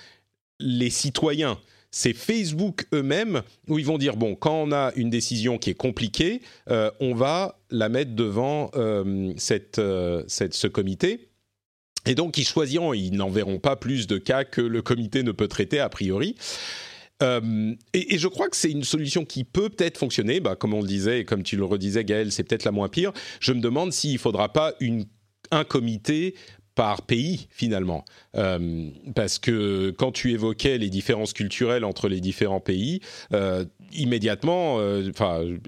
les citoyens c'est Facebook eux-mêmes où ils vont dire bon, quand on a une décision qui est compliquée, euh, on va la mettre devant euh, euh, cette, ce comité. Et donc, ils choisiront, ils n'enverront pas plus de cas que le comité ne peut traiter a priori. et, je crois que c'est une solution qui peut peut-être fonctionner. Bah, comme on le disait et comme tu le redisais, Gaël, c'est peut-être la moins pire. Je me demande s'il ne faudra pas une, un comité par pays finalement, euh, parce que quand tu évoquais les différences culturelles entre les différents pays, euh, immédiatement, euh,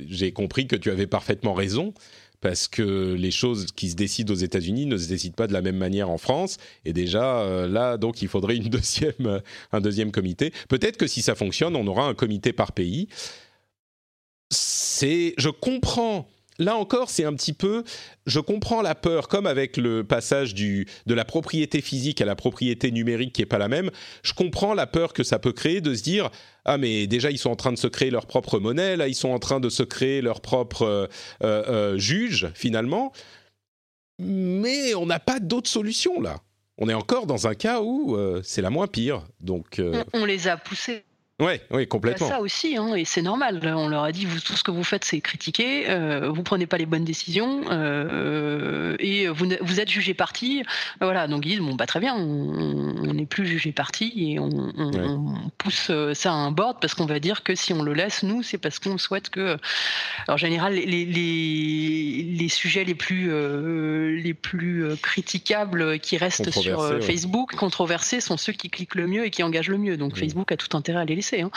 j'ai compris que tu avais parfaitement raison. Parce que les choses qui se décident aux États-Unis ne se décident pas de la même manière en France. Et déjà, là, donc, il faudrait une deuxième, un deuxième comité. Peut-être que si ça fonctionne, on aura un comité par pays. C'est, je comprends là encore, c'est un petit peu, je comprends la peur, comme avec le passage du, de la propriété physique à la propriété numérique qui est pas la même. Je comprends la peur que ça peut créer de se dire ah mais déjà ils sont en train de se créer leur propre monnaie, là ils sont en train de se créer leur propre euh, euh, euh, juge finalement. Mais on n'a pas d'autre solution là. On est encore dans un cas où c'est la moins pire. Donc on les a poussés oui, oui, complètement. ça aussi, hein, et c'est normal. On leur a dit, vous, tout ce que vous faites, c'est critiquer, euh, vous prenez pas les bonnes décisions, euh, et vous, vous, êtes jugé parti. Voilà, donc ils disent, bon, bah, très bien, on n'est plus jugé parti, et on, pousse euh, ça à un board, parce qu'on va dire que si on le laisse, nous, c'est parce qu'on souhaite que... en général, les, les, les, sujets les plus, euh, les plus critiquables qui restent sur Facebook, controversés, sont ceux qui cliquent le mieux et qui engagent le mieux. Donc Facebook a tout intérêt à les laisser. Hein.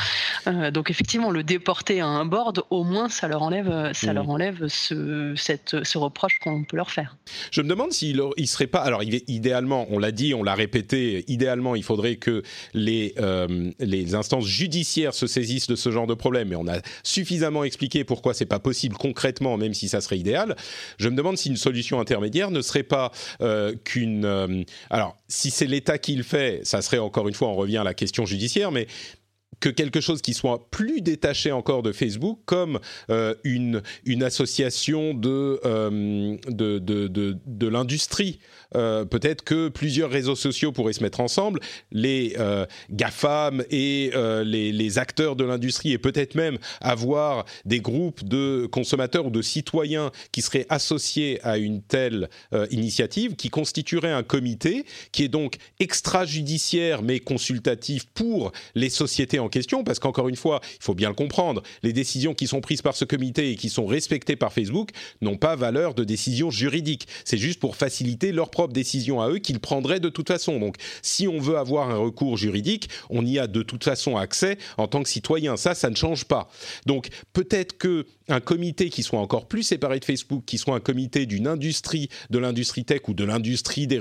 Euh, donc effectivement, le déporter à un board, au moins, ça leur enlève, ça leur mmh. enlève ce, cette, ce reproche qu'on peut leur faire. Je me demande s'il il serait pas. Alors idéalement, on l'a dit, on l'a répété. Idéalement, il faudrait que les euh, les instances judiciaires se saisissent de ce genre de problème. Mais on a suffisamment expliqué pourquoi c'est pas possible concrètement, même si ça serait idéal. Je me demande si une solution intermédiaire ne serait pas euh, qu'une. alors, si c'est l'État qui le fait, ça serait encore une fois, on revient à la question judiciaire, mais que quelque chose qui soit plus détaché encore de Facebook, comme euh, une, association de, euh, de, l'industrie. Euh, peut-être que plusieurs réseaux sociaux pourraient se mettre ensemble, les GAFAM et les, les, acteurs de l'industrie, et peut-être même avoir des groupes de consommateurs ou de citoyens qui seraient associés à une telle initiative, qui constituerait un comité qui est donc extrajudiciaire mais consultatif pour les sociétés en question, parce qu'encore une fois, il faut bien le comprendre, les décisions qui sont prises par ce comité et qui sont respectées par Facebook n'ont pas valeur de décision juridique. C'est juste pour faciliter leur propre décision à eux qu'ils prendraient de toute façon. Donc, si on veut avoir un recours juridique, on y a de toute façon accès en tant que citoyen. Ça, ça ne change pas. Donc, peut-être que un comité qui soit encore plus séparé de Facebook, qui soit un comité d'une industrie, de l'industrie tech ou de l'industrie des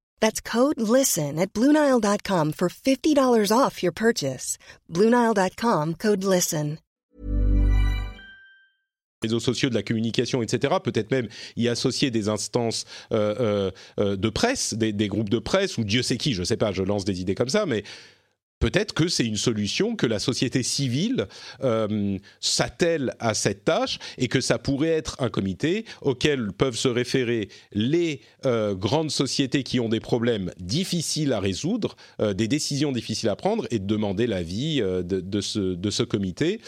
That's code LISTEN at Bluenile.com for $50 off your purchase. Bluenile.com, code LISTEN. réseaux sociaux, de la communication, etc. Peut-être même y associer des instances euh, euh, euh, de presse, des, des, groupes de presse, ou Dieu sait qui, je ne sais pas, je lance des idées comme ça, mais peut-être que c'est une solution que la société civile euh, s'attelle à cette tâche et que ça pourrait être un comité auquel peuvent se référer les euh, grandes sociétés qui ont des problèmes difficiles à résoudre, euh, des décisions difficiles à prendre et de demander l'avis de, de, ce, de ce comité.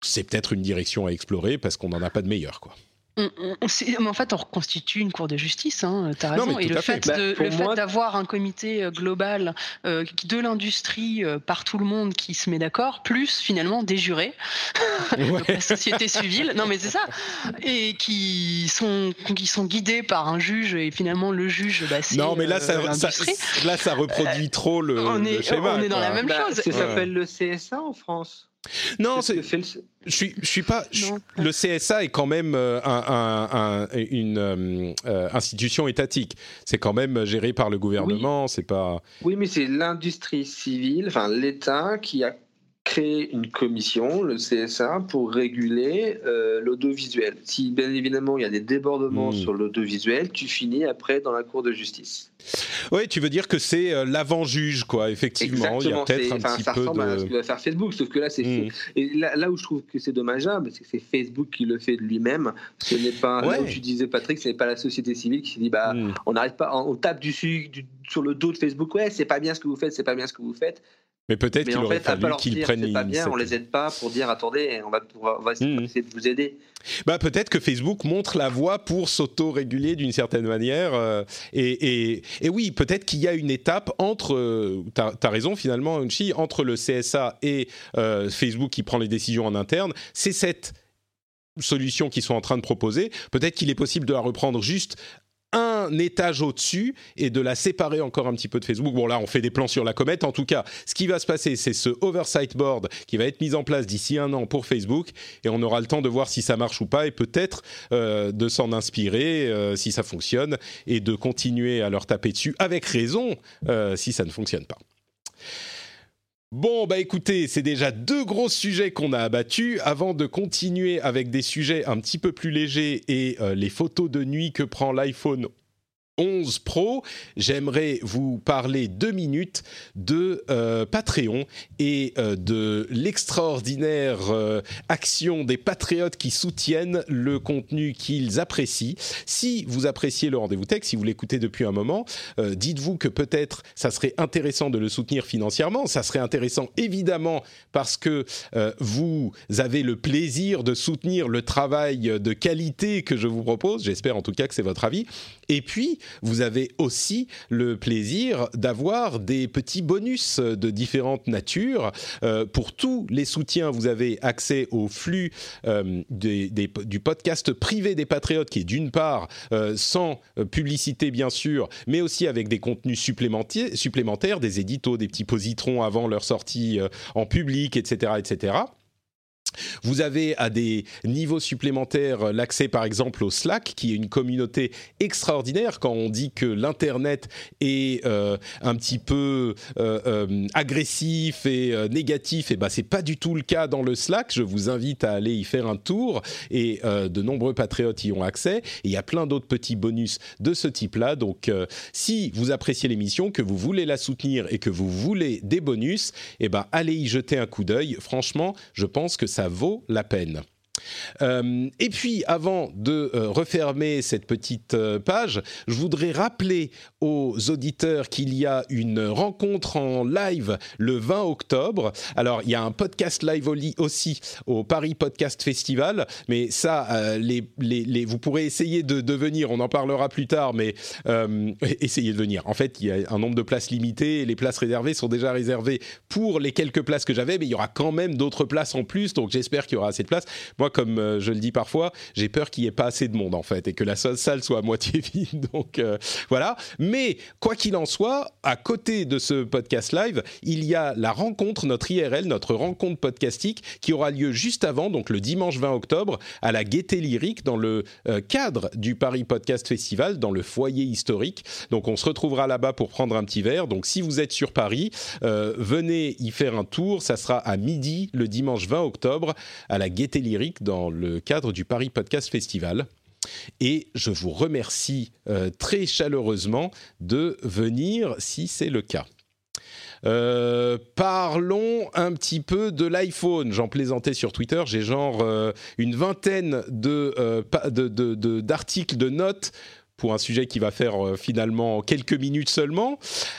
c'est peut-être une direction à explorer parce qu'on n'en a pas de meilleure, quoi. En fait, on reconstitue une cour de justice, hein, tu as raison. et le fait, bah, d'avoir un comité euh, global euh, de l'industrie euh, par tout le monde qui se met d'accord, plus finalement des jurés, la société civile, non mais c'est ça, et qui sont, qui sont guidés par un juge, et finalement le juge, bah, c'est Non mais là, ça, là, ça reproduit trop le, on est, schéma. On est dans la même chose. Ça s'appelle le CSA en France. Non, c'est, je suis, je suis pas. le CSA est quand même euh, un, une euh, euh, institution étatique. C'est quand même géré par le gouvernement. C'est pas. Oui, mais c'est l'industrie civile, enfin l'État, qui a créer une commission, le CSA, pour réguler euh, l'audiovisuel. Si bien évidemment il y a des débordements hmm. sur l'audiovisuel, tu finis après dans la cour de justice. Oui, tu veux dire que c'est euh, l'avant-juge, quoi. Effectivement, il y a peut-être un petit ça peu ressemble de... à ce que va faire Facebook, sauf que là, c'est hmm. et là, où je trouve que c'est dommageable, c'est que c'est Facebook qui le fait de lui-même. Ce n'est pas là où tu disais Patrick, ce n'est pas la société civile qui se dit bah hmm. on n'arrête pas, on tape du, du, sur le dos de Facebook. Ouais, c'est pas bien ce que vous faites, c'est pas bien ce que vous faites. Mais peut-être qu'il aurait fallu qu'ils prennent. C'est pas bien, on les aide pas pour dire attendez, on va, on va essayer, mmh. de vous aider. Bah peut-être que Facebook montre la voie pour s'auto-réguler d'une certaine manière. Euh, et, et, et, oui, peut-être qu'il y a une étape entre. Euh, tu as, raison finalement, Unchi, entre le CSA et euh, Facebook qui prend les décisions en interne. C'est cette solution qu'ils sont en train de proposer. Peut-être qu'il est possible de la reprendre juste un étage au-dessus et de la séparer encore un petit peu de Facebook. Bon là, on fait des plans sur la comète. En tout cas, ce qui va se passer, c'est ce oversight board qui va être mis en place d'ici un an pour Facebook et on aura le temps de voir si ça marche ou pas et peut-être euh, de s'en inspirer euh, si ça fonctionne et de continuer à leur taper dessus avec raison euh, si ça ne fonctionne pas. Bon, bah écoutez, c'est déjà deux gros sujets qu'on a abattus. Avant de continuer avec des sujets un petit peu plus légers et euh, les photos de nuit que prend l'iPhone 11 Pro, j'aimerais vous parler deux minutes de euh, Patreon et euh, de l'extraordinaire euh, action des patriotes qui soutiennent le contenu qu'ils apprécient. Si vous appréciez le rendez-vous tech, si vous l'écoutez depuis un moment, dites-vous que peut-être ça serait intéressant de le soutenir financièrement. Ça serait intéressant évidemment parce que vous avez le plaisir de soutenir le travail de qualité que je vous propose. J'espère en tout cas que c'est votre avis. Et puis, vous avez aussi le plaisir d'avoir des petits bonus de différentes natures. Euh, pour tous les soutiens, vous avez accès au flux euh, du podcast privé des Patriotes, qui est d'une part euh, sans publicité, bien sûr, mais aussi avec des contenus supplémentaires, des éditos, des petits positrons avant leur sortie en public, etc., etc. Vous avez à des niveaux supplémentaires l'accès par exemple au Slack, qui est une communauté extraordinaire. Quand on dit que l'Internet est euh, un petit peu euh, euh, agressif et négatif, et eh ben c'est pas du tout le cas dans le Slack. Je vous invite à aller y faire un tour et de nombreux patriotes y ont accès. Il y a plein d'autres petits bonus de ce type-là. Donc si vous appréciez l'émission, que vous voulez la soutenir et que vous voulez des bonus, et eh ben allez y jeter un coup d'œil. Franchement, je pense que ça vaut la peine. Euh, et puis, avant de euh, refermer cette petite euh, page, je voudrais rappeler aux auditeurs qu'il y a une rencontre en live le 20 octobre. Alors, il y a un podcast live aussi au Paris Podcast Festival, mais ça, vous pourrez essayer de, venir, on en parlera plus tard, mais essayez de venir. En fait, il y a un nombre de places limitées les places réservées sont déjà réservées pour les quelques places que j'avais, mais il y aura quand même d'autres places en plus, donc j'espère qu'il y aura assez de places. Comme euh, je le dis parfois, j'ai peur qu'il n'y ait pas assez de monde en fait et que la salle soit à moitié vide. Donc euh, voilà. Mais quoi qu'il en soit, à côté de ce podcast live, il y a la rencontre, notre IRL, notre rencontre podcastique qui aura lieu juste avant, donc le dimanche 20 octobre, à la Gaieté Lyrique dans le euh, cadre du Paris Podcast Festival, dans le foyer historique. Donc on se retrouvera là-bas pour prendre un petit verre. Donc si vous êtes sur Paris, venez y faire un tour. Ça sera à midi le dimanche 20 octobre à la Gaieté Lyrique dans le cadre du Paris Podcast Festival. Et je vous remercie euh, très chaleureusement de venir si c'est le cas. Euh, parlons un petit peu de l'iPhone. J'en plaisantais sur Twitter. J'ai genre euh, une vingtaine de, d'articles, de, notes pour un sujet qui va faire finalement quelques minutes seulement,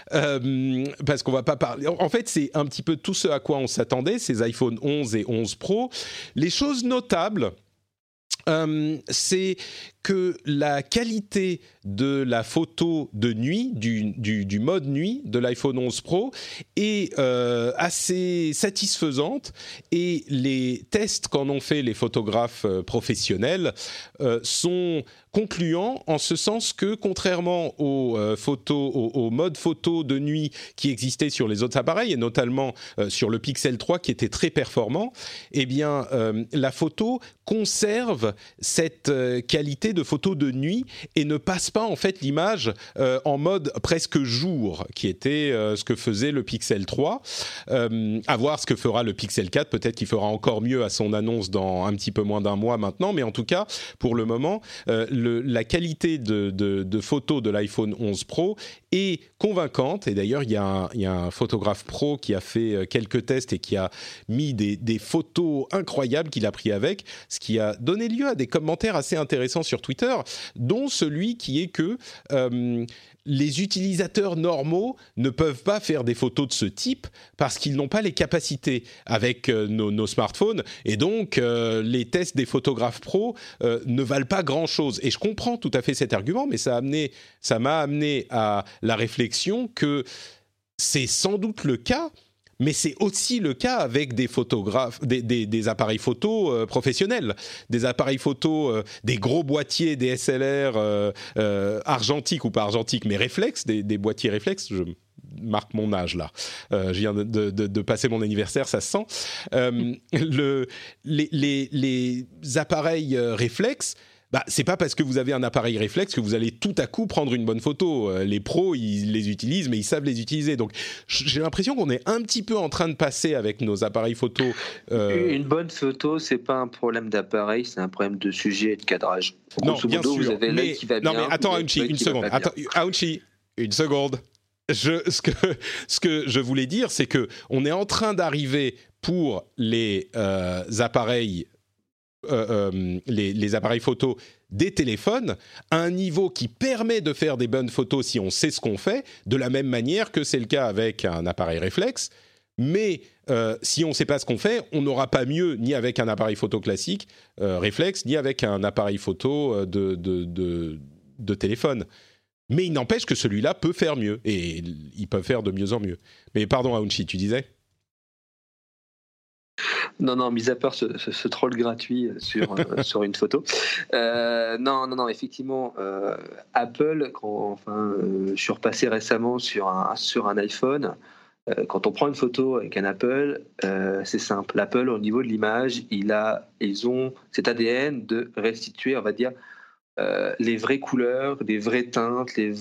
parce qu'on va pas parler. En fait, c'est un petit peu tout ce à quoi on s'attendait, ces iPhone 11 et 11 Pro. Les choses notables c'est que la qualité de la photo de nuit, du, mode nuit de l'iPhone 11 Pro est euh, assez satisfaisante et les tests qu'en ont fait les photographes euh, professionnels euh, sont concluants en ce sens que contrairement aux photos, au, mode photo de nuit qui existait sur les autres appareils et notamment sur le Pixel 3 qui était très performant, eh bien la photo conserve cette qualité de photo de nuit et ne passe pas en fait l'image euh, en mode presque jour, qui était euh, ce que faisait le Pixel 3. Euh, à voir ce que fera le Pixel 4, peut-être qu'il fera encore mieux à son annonce dans un petit peu moins d'un mois maintenant, mais en tout cas, pour le moment, le, la qualité de, de, de l'iPhone 11 Pro est convaincante. Et d'ailleurs, il y, y, a un photographe pro qui a fait quelques tests et qui a mis des, des photos incroyables qu'il a pris avec, ce qui a donné lieu à des commentaires assez intéressants sur Twitter, dont celui qui est que euh, les utilisateurs normaux ne peuvent pas faire des photos de ce type parce qu'ils n'ont pas les capacités avec euh, nos, smartphones et donc euh, les tests des photographes pros ne valent pas grand-chose. Et je comprends tout à fait cet argument, mais ça m'a amené, amené à la réflexion que c'est sans doute le cas mais c'est aussi le cas avec des photographes, des, appareils photo euh, professionnels, des appareils photo, euh, des gros boîtiers DSLR euh, argentiques ou pas argentiques, mais réflexes, des, boîtiers réflexes. Je marque mon âge là. je viens de, passer mon anniversaire, ça se sent. le, les, les, appareils réflexes bah, c'est pas parce que vous avez un appareil réflexe que vous allez tout à coup prendre une bonne photo. Euh, les pros, ils les utilisent, mais ils savent les utiliser. Donc, j'ai l'impression qu'on est un petit peu en train de passer avec nos appareils photo. Euh, une bonne photo, c'est pas un problème d'appareil, c'est un problème de sujet et de cadrage. Non, bien sûr. Vous avez mais, qui va non, mais attends, Aounchi, une seconde. Attends, une seconde. Je, ce, que, ce que je voulais dire, c'est que on est en train d'arriver pour les euh, appareils euh, euh, les, appareils photo des téléphones à un niveau qui permet de faire des bonnes photos si on sait ce qu'on fait, de la même manière que c'est le cas avec un appareil réflexe. Mais euh, si on ne sait pas ce qu'on fait, on n'aura pas mieux ni avec un appareil photo classique réflexe, ni avec un appareil photo de, de, téléphone. Mais il n'empêche que celui-là peut faire mieux, et il peut faire de mieux en mieux. Mais pardon, Aounchi, tu disais? Non, non, mis à part ce, troll gratuit sur, euh, sur une photo. Euh, non, non, non, effectivement, euh, Apple, quand, enfin, je suis repassé récemment sur un, sur un iPhone. quand on prend une photo avec un Apple, c'est simple. Apple, au niveau de l'image, il a, ils ont cet ADN de restituer, on va dire, les vraies couleurs, les vraies teintes, les,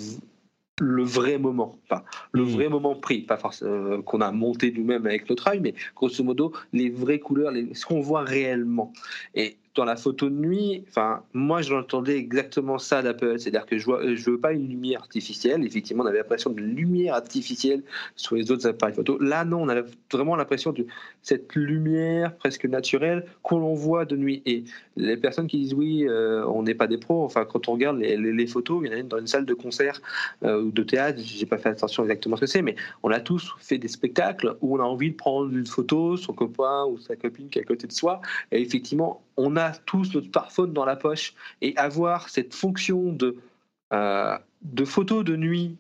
le vrai moment, enfin le hmm. vrai moment pris, pas forcément euh, qu'on a monté nous-mêmes avec notre œil, mais grosso modo les vraies couleurs, les, ce qu'on voit réellement. Et dans la photo de nuit, enfin, moi j'entendais exactement ça d'Apple, c'est-à-dire que je vois, je veux pas une lumière artificielle. Effectivement, on avait l'impression de lumière artificielle sur les autres appareils photo. Là, non, on a vraiment l'impression de cette lumière presque naturelle qu'on voit de nuit. Et les personnes qui disent oui, euh, on n'est pas des pros. Enfin, quand on regarde les, photos, il y en a une dans une salle de concert euh, ou de théâtre. J'ai pas fait attention exactement ce que c'est, mais on a tous fait des spectacles où on a envie de prendre une photo, son copain ou sa copine qui est à côté de soi. Et effectivement, on a tous notre smartphone dans la poche et avoir cette fonction de, euh, de photo de nuit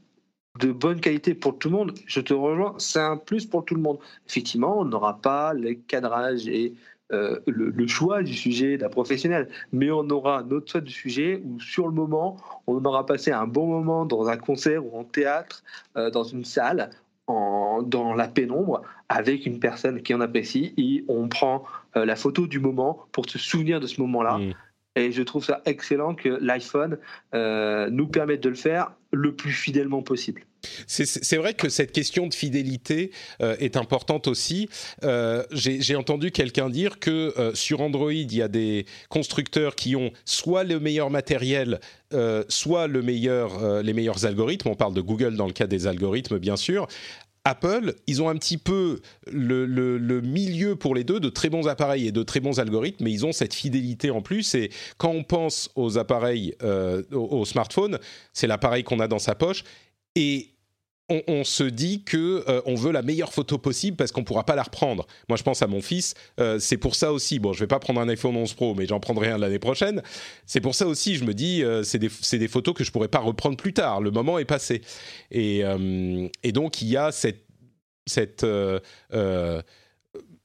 de bonne qualité pour tout le monde, je te rejoins, c'est un plus pour tout le monde. Effectivement, on n'aura pas les cadrages et euh, le, choix du sujet d'un professionnel, mais on aura notre choix du sujet où sur le moment, on aura passé un bon moment dans un concert ou en théâtre, euh, dans une salle, dans la pénombre avec une personne qui en apprécie et on prend euh, la photo du moment pour se souvenir de ce moment-là. Et je trouve ça excellent que l'iPhone euh, nous permette de le faire le plus fidèlement possible. C'est vrai que cette question de fidélité euh, est importante aussi. J'ai entendu quelqu'un dire que sur Android, il y a des constructeurs qui ont soit le meilleur matériel, soit le meilleur, les meilleurs algorithmes. On parle de Google dans le cas des algorithmes, bien sûr, Apple, ils ont un petit peu le, milieu pour les deux, de très bons appareils et de très bons algorithmes, mais ils ont cette fidélité en plus. Et quand on pense aux appareils, euh, aux, smartphones, c'est l'appareil qu'on a dans sa poche. Et on, se dit que euh, on veut la meilleure photo possible parce qu'on pourra pas la reprendre. Moi, je pense à mon fils. Euh, c'est pour ça aussi. Bon, je vais pas prendre un iPhone 11 Pro, mais j'en prendrai un l'année prochaine. C'est pour ça aussi. Je me dis, euh, c'est des, photos que je pourrais pas reprendre plus tard. Le moment est passé. Et, et donc, il y a cette, cette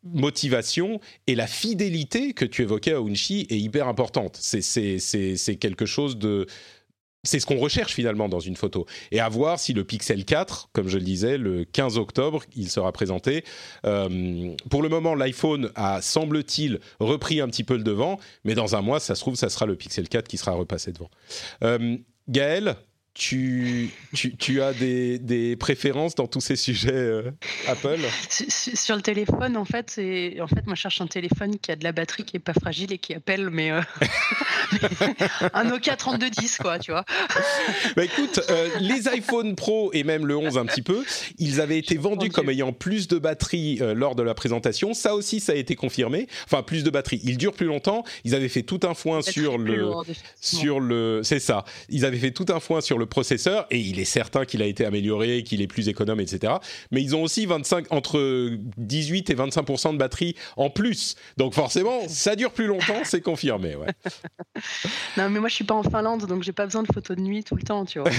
motivation et la fidélité que tu évoquais à Unchi est hyper importante. C'est quelque chose de c'est ce qu'on recherche finalement dans une photo. Et à voir si le Pixel 4, comme je le disais, le 15 octobre, il sera présenté. Euh, pour le moment, l'iPhone a, semble-t-il, repris un petit peu le devant, mais dans un mois, ça se trouve, ça sera le Pixel 4 qui sera repassé devant. Euh, Gaël, tu, tu, tu, as des, des, préférences dans tous ces sujets euh, Apple? Sur le téléphone, en fait, en fait, moi, je cherche un téléphone qui a de la batterie, qui est pas fragile et qui appelle, mais euh, un Nokia 3210, quoi, tu vois. Bah, écoute, euh, les iPhone Pro et même le 11 un petit peu, ils avaient été vendus comme ayant plus de batterie lors de la présentation. Ça aussi, ça a été confirmé. Enfin, plus de batterie. Ils durent plus longtemps. Ils avaient fait tout un foin sur le, sur le, c'est ça. Ils avaient fait tout un foin sur le processeur et il est certain qu'il a été amélioré, qu'il est plus économe, etc. Mais ils ont aussi 25, entre 18 et 25% de batterie en plus. Donc forcément, ça dure plus longtemps, c'est confirmé. Ouais. non, mais moi je suis pas en Finlande, donc j'ai pas besoin de photos de nuit tout le temps, tu vois.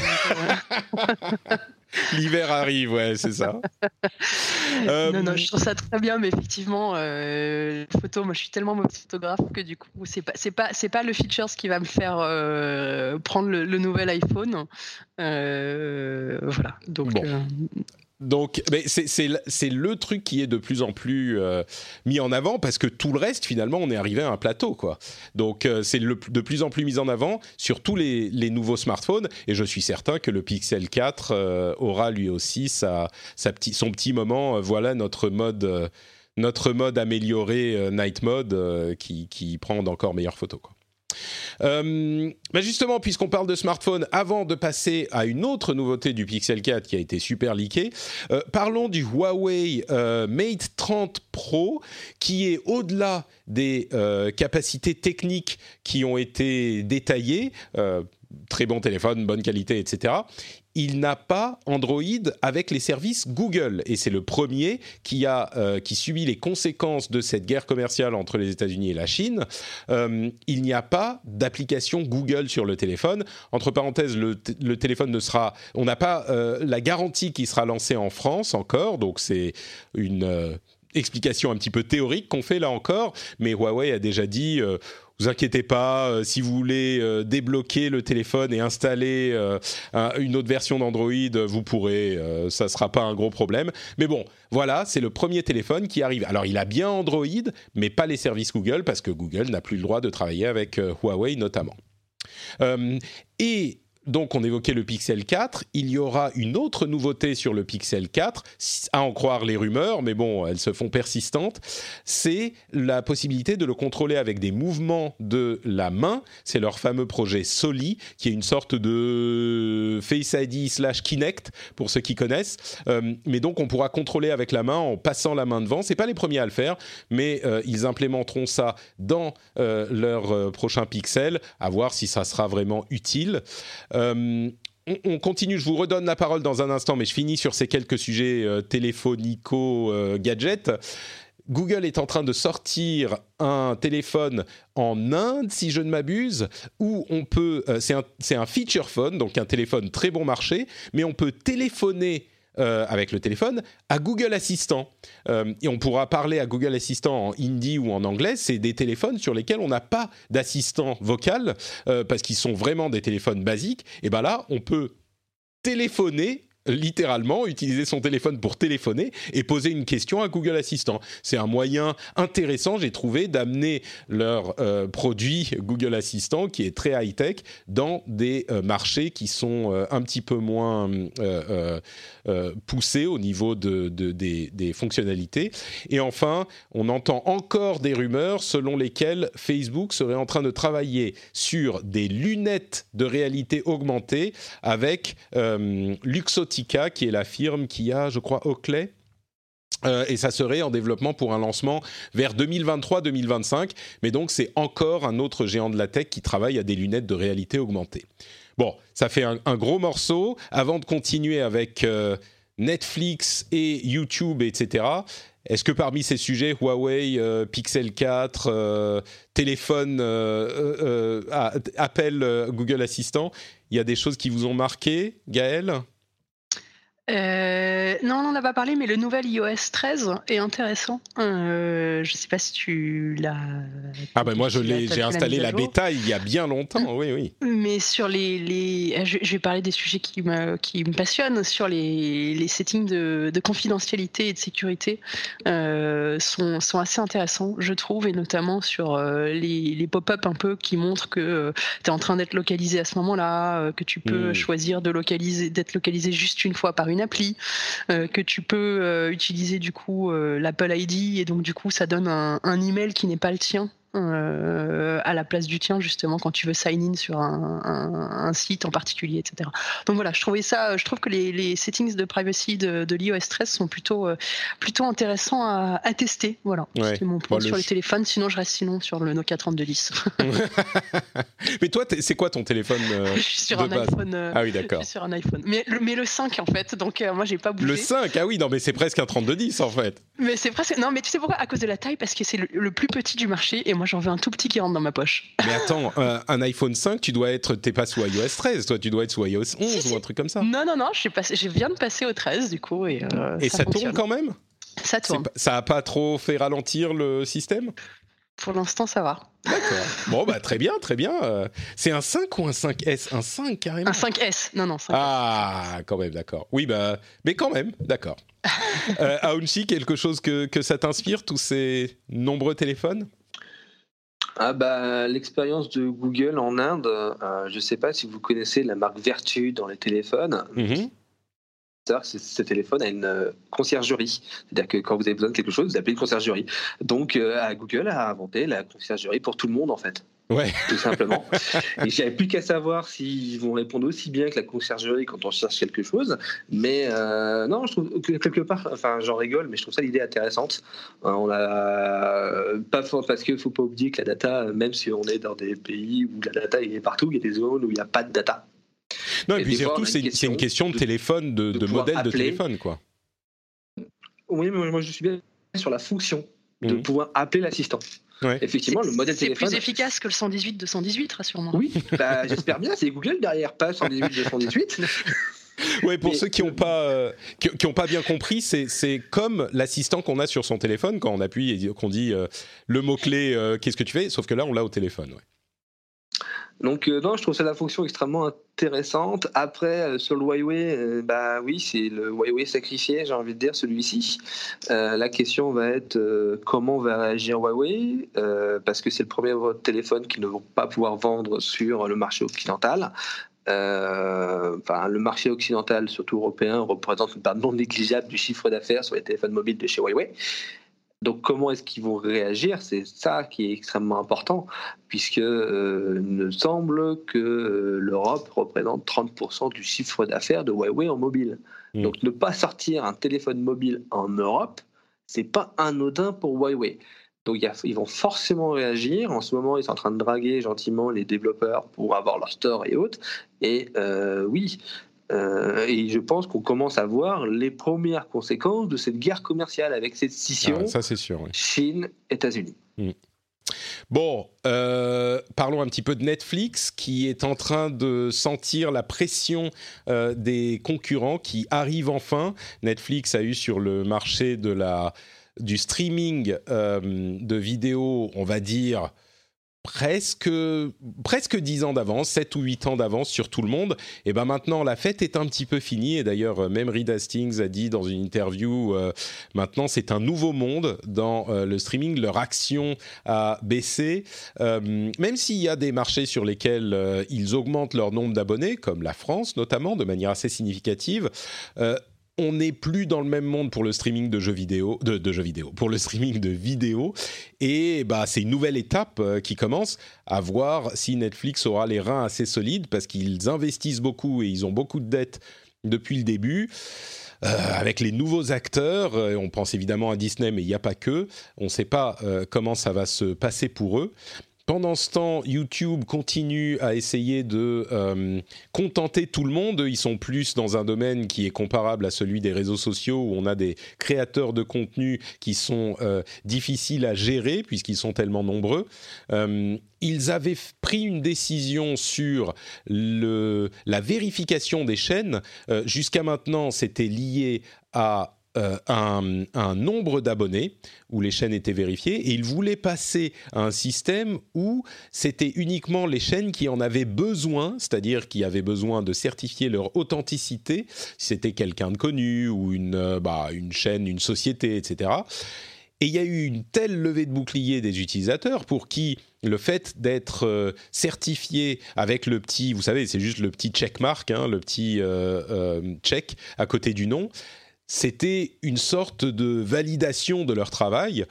Euh, L'hiver arrive, ouais, c'est ça. non, non, je trouve ça très bien, mais effectivement, euh, photo, moi je suis tellement mauvais photographe que du coup, c'est pas, c'est pas, c'est pas le features qui va me faire euh, prendre le, nouvel iPhone. Euh, voilà. Donc, bon. Donc, c'est le truc qui est de plus en plus euh, mis en avant parce que tout le reste, finalement, on est arrivé à un plateau, quoi. Donc, euh, c'est de plus en plus mis en avant sur tous les, nouveaux smartphones et je suis certain que le Pixel 4 euh, aura lui aussi sa, sa petit, son petit moment. voilà notre mode, notre mode amélioré Night Mode qui, qui prend d'encore meilleures photos. Euh, justement, puisqu'on parle de smartphone, avant de passer à une autre nouveauté du Pixel 4 qui a été super leaké, euh, parlons du Huawei euh, Mate 30 Pro qui est au-delà des capacités techniques qui ont été détaillées très bon téléphone, bonne qualité, etc il n'a pas Android avec les services Google et c'est le premier qui a euh, qui subit les conséquences de cette guerre commerciale entre les États-Unis et la Chine. Euh, il n'y a pas d'application Google sur le téléphone. Entre parenthèses, le, téléphone ne sera, on n'a pas euh, la garantie qui sera lancée en France encore, donc c'est une explication un petit peu théorique qu'on fait là encore, mais Huawei a déjà dit vous inquiétez pas, euh, si vous voulez euh, débloquer le téléphone et installer euh, une autre version d'Android, vous pourrez, ça sera pas un gros problème. Mais bon, voilà, c'est le premier téléphone qui arrive. Alors il a bien Android, mais pas les services Google parce que Google n'a plus le droit de travailler avec Huawei notamment. et donc on évoquait le Pixel 4, il y aura une autre nouveauté sur le Pixel 4, à en croire les rumeurs, mais bon, elles se font persistantes, c'est la possibilité de le contrôler avec des mouvements de la main, c'est leur fameux projet Soli, qui est une sorte de Face ID slash Kinect, pour ceux qui connaissent, euh, mais donc on pourra contrôler avec la main en passant la main devant, c'est pas les premiers à le faire, mais euh, ils implémenteront ça dans euh, leur prochain Pixel, à voir si ça sera vraiment utile. Euh, on, continue, je vous redonne la parole dans un instant, mais je finis sur ces quelques sujets euh, téléphonico-gadgets. Euh, Google est en train de sortir un téléphone en Inde, si je ne m'abuse, où on peut, c'est un, un, feature phone, donc un téléphone très bon marché, mais on peut téléphoner euh, avec le téléphone à Google Assistant. Euh, et on pourra parler à Google Assistant en hindi ou en anglais. C'est des téléphones sur lesquels on n'a pas d'assistant vocal euh, parce qu'ils sont vraiment des téléphones basiques. Et bien là, on peut téléphoner littéralement utiliser son téléphone pour téléphoner et poser une question à Google Assistant. C'est un moyen intéressant, j'ai trouvé, d'amener leur euh, produit Google Assistant, qui est très high-tech, dans des euh, marchés qui sont euh, un petit peu moins poussés au niveau de, des, des, fonctionnalités. Et enfin, on entend encore des rumeurs selon lesquelles Facebook serait en train de travailler sur des lunettes de réalité augmentée avec Luxottica qui est la firme qui a, je crois, Oakley. Euh, et ça serait en développement pour un lancement vers 2023-2025. Mais donc c'est encore un autre géant de la tech qui travaille à des lunettes de réalité augmentée. Bon, ça fait un, gros morceau. Avant de continuer avec Netflix et YouTube, etc., est-ce que parmi ces sujets, Huawei, euh, Pixel 4, euh, téléphone, euh, Apple, Google Assistant, il y a des choses qui vous ont marqué, Gaël? Euh, non, on n'en a pas parlé, mais le nouvel iOS 13 est intéressant. Euh, je ne sais pas si tu l'as. Ah ben moi je l'ai, j'ai installé la, bêta il y a bien longtemps, oui oui. Mais sur les, les... Je, vais parler des sujets qui me, qui me passionnent sur les, les settings de, de, confidentialité et de sécurité euh, sont, sont assez intéressants, je trouve, et notamment sur les, les pop-up un peu qui montrent que tu es en train d'être localisé à ce moment-là, que tu peux hmm. choisir d'être localisé juste une fois par une appli, euh, que tu peux euh, utiliser du coup euh, l'Apple ID et donc du coup ça donne un, un email qui n'est pas le tien euh, à la place du tien justement quand tu veux sign in sur un, un, un, site en particulier, etc. Donc voilà, je trouvais ça, je trouve que les, les settings de privacy de, de l'iOS 13 sont plutôt euh, plutôt intéressants à, à tester. Voilà, ouais. c'est mon point bon, sur le... les téléphones. Sinon, je reste sinon sur le Nokia 3210. mais toi, c'est quoi ton téléphone euh, Je suis sur un base iPhone. Ah oui, d'accord. Sur un iPhone, mais le, mais le 5 en fait. Donc moi, j'ai pas bougé. Le 5, ah oui, non, mais c'est presque un 3210 en fait. Mais c'est presque non, mais tu sais pourquoi? À cause de la taille, parce que c'est le, le plus petit du marché et moi j'en veux un tout petit qui rentre dans ma poche. Mais attends, euh, un iPhone 5, tu dois être, t'es pas sous iOS 13, toi tu dois être sous iOS 11 si, si. ou un truc comme ça. Non, non, non, je, passé, je viens de passer au 13 du coup. Et, euh, et ça, ça tourne quand même? Ça tourne. Ça a pas trop fait ralentir le système? Pour l'instant, ça va. D'accord. Bon, bah, très bien, très bien. Euh, c'est un 5 ou un 5S Un 5 carrément? Un 5S. Non, non, 5S. Ah, quand même, d'accord. Oui, bah, mais quand même, d'accord. euh, Aounchi, quelque chose que, que ça t'inspire, tous ces nombreux téléphones? Ah bah, L'expérience de Google en Inde, euh, je ne sais pas si vous connaissez la marque Vertu dans les téléphones. Mm -hmm. Ce, ce téléphone a une euh, conciergerie. C'est-à-dire que quand vous avez besoin de quelque chose, vous appelez une conciergerie. Donc, euh, Google a inventé la conciergerie pour tout le monde, en fait. Ouais. Tout simplement. et j'avais plus qu'à savoir s'ils vont répondre aussi bien que la conciergerie quand on cherche quelque chose. Mais euh, non, je trouve que quelque part, enfin, j'en rigole, mais je trouve ça l'idée intéressante. On a pas parce qu'il faut pas oublier que la data, même si on est dans des pays où la data est partout, il y a des zones où il n'y a pas de data. Non, et, et puis surtout, c'est une, une question de, de téléphone, de, de, de modèle appeler. de téléphone, quoi. Oui, mais moi, je suis bien sur la fonction de mmh. pouvoir appeler l'assistant. Ouais. Effectivement, le modèle téléphone. C'est plus efficace que le 118 218, rassure-moi. Oui, bah, j'espère bien. C'est Google derrière, pas 118 218. Ouais, pour Mais, ceux qui n'ont pas euh, qui, qui ont pas bien compris, c'est comme l'assistant qu'on a sur son téléphone quand on appuie et qu'on dit euh, le mot clé, euh, qu'est-ce que tu fais, sauf que là on l'a au téléphone. Ouais. Donc euh, non, je trouve ça la fonction extrêmement intéressante. Après, euh, sur le Huawei, euh, bah oui, c'est le Huawei sacrifié, j'ai envie de dire celui-ci. La question va être comment va réagir Huawei, parce que c'est le premier téléphone qu'ils ne vont pas pouvoir vendre sur le marché occidental. Enfin, le marché occidental, surtout européen, représente une part non négligeable du chiffre d'affaires sur les téléphones mobiles de chez Huawei. Donc comment est-ce qu'ils vont réagir? C'est ça qui est extrêmement important, puisque euh, il me semble que euh, l'Europe représente 30% du chiffre d'affaires de Huawei en mobile. Mmh. Donc ne pas sortir un téléphone mobile en Europe, c'est pas anodin pour Huawei. Donc a, ils vont forcément réagir. En ce moment, ils sont en train de draguer gentiment les développeurs pour avoir leur store et autres. Et euh, oui, euh, et je pense qu'on commence à voir les premières conséquences de cette guerre commerciale avec cette scission ah, sûr, oui. Chine-États-Unis. Mmh. Bon, euh, parlons un petit peu de Netflix qui est en train de sentir la pression euh, des concurrents qui arrivent enfin. Netflix a eu sur le marché de la, du streaming de vidéos, on va dire, presque presque 10 ans d'avance, 7 ou 8 ans d'avance sur tout le monde. Et ben maintenant la fête est un petit peu finie. Et d'ailleurs même Reed Hastings a dit dans une interview euh, maintenant c'est un nouveau monde dans euh, le streaming, leur action a baissé. Euh, même s'il y a des marchés sur lesquels euh, ils augmentent leur nombre d'abonnés comme la France notamment de manière assez significative euh, on n'est plus dans le même monde pour le streaming de jeux vidéo, pour le streaming de vidéos. Et bah, c'est une nouvelle étape euh, qui commence à voir si Netflix aura les reins assez solides parce qu'ils investissent beaucoup et ils ont beaucoup de dettes depuis le début. Euh, avec les nouveaux acteurs, euh, on pense évidemment à Disney, mais il n'y a pas que. On ne sait pas comment ça va se passer pour eux. Pendant ce temps, YouTube continue à essayer de euh, contenter tout le monde. Ils sont plus dans un domaine qui est comparable à celui des réseaux sociaux, où on a des créateurs de contenu qui sont euh, difficiles à gérer, puisqu'ils sont tellement nombreux. Euh, ils avaient pris une décision sur la vérification des chaînes. Jusqu'à maintenant, c'était lié à euh, un, nombre d'abonnés où les chaînes étaient vérifiées et ils voulaient passer à un système où c'était uniquement les chaînes qui en avaient besoin, c'est-à-dire qui avaient besoin de certifier leur authenticité, si c'était quelqu'un de connu ou une, euh, bah, une chaîne, une société, etc. Et il y a eu une telle levée de bouclier des utilisateurs pour qui le fait d'être euh, certifié avec le petit, vous savez, c'est juste le petit checkmark, hein, le petit check à côté du nom, c'était une sorte de validation de leur travail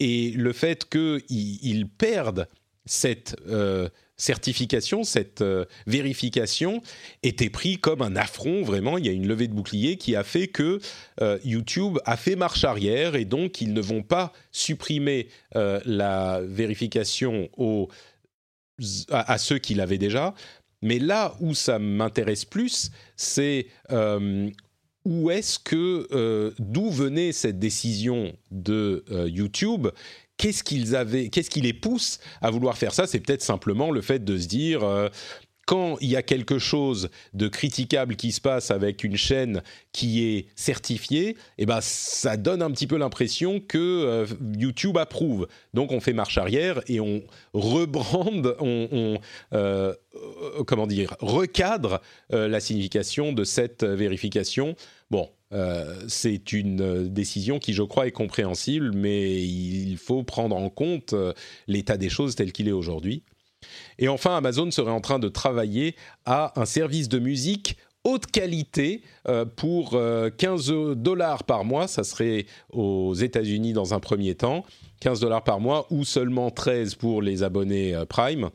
et le fait qu'ils perdent cette euh, certification, cette euh, vérification était pris comme un affront, vraiment. Il y a une levée de bouclier qui a fait que euh, YouTube a fait marche arrière et donc ils ne vont pas supprimer la vérification à, ceux qui l'avaient déjà. Mais là où ça m'intéresse plus, c'est où est-ce que, euh, d'où venait cette décision de euh, YouTube? Qu'est-ce qui les pousse à vouloir faire ça? C'est peut-être simplement le fait de se dire, euh, quand il y a quelque chose de critiquable qui se passe avec une chaîne qui est certifiée, eh ben ça donne un petit peu l'impression que euh, YouTube approuve. Donc on fait marche arrière et on rebrande, on, euh, comment dire, recadre euh, la signification de cette vérification. Bon, c'est une décision qui, je crois, est compréhensible, mais il faut prendre en compte l'état des choses tel qu'il est aujourd'hui. Et enfin, Amazon serait en train de travailler à un service de musique haute qualité euh, pour 15 euh, dollars par mois. Ça serait aux États-Unis dans un premier temps. 15 dollars par mois ou seulement 13 pour les abonnés euh, Prime.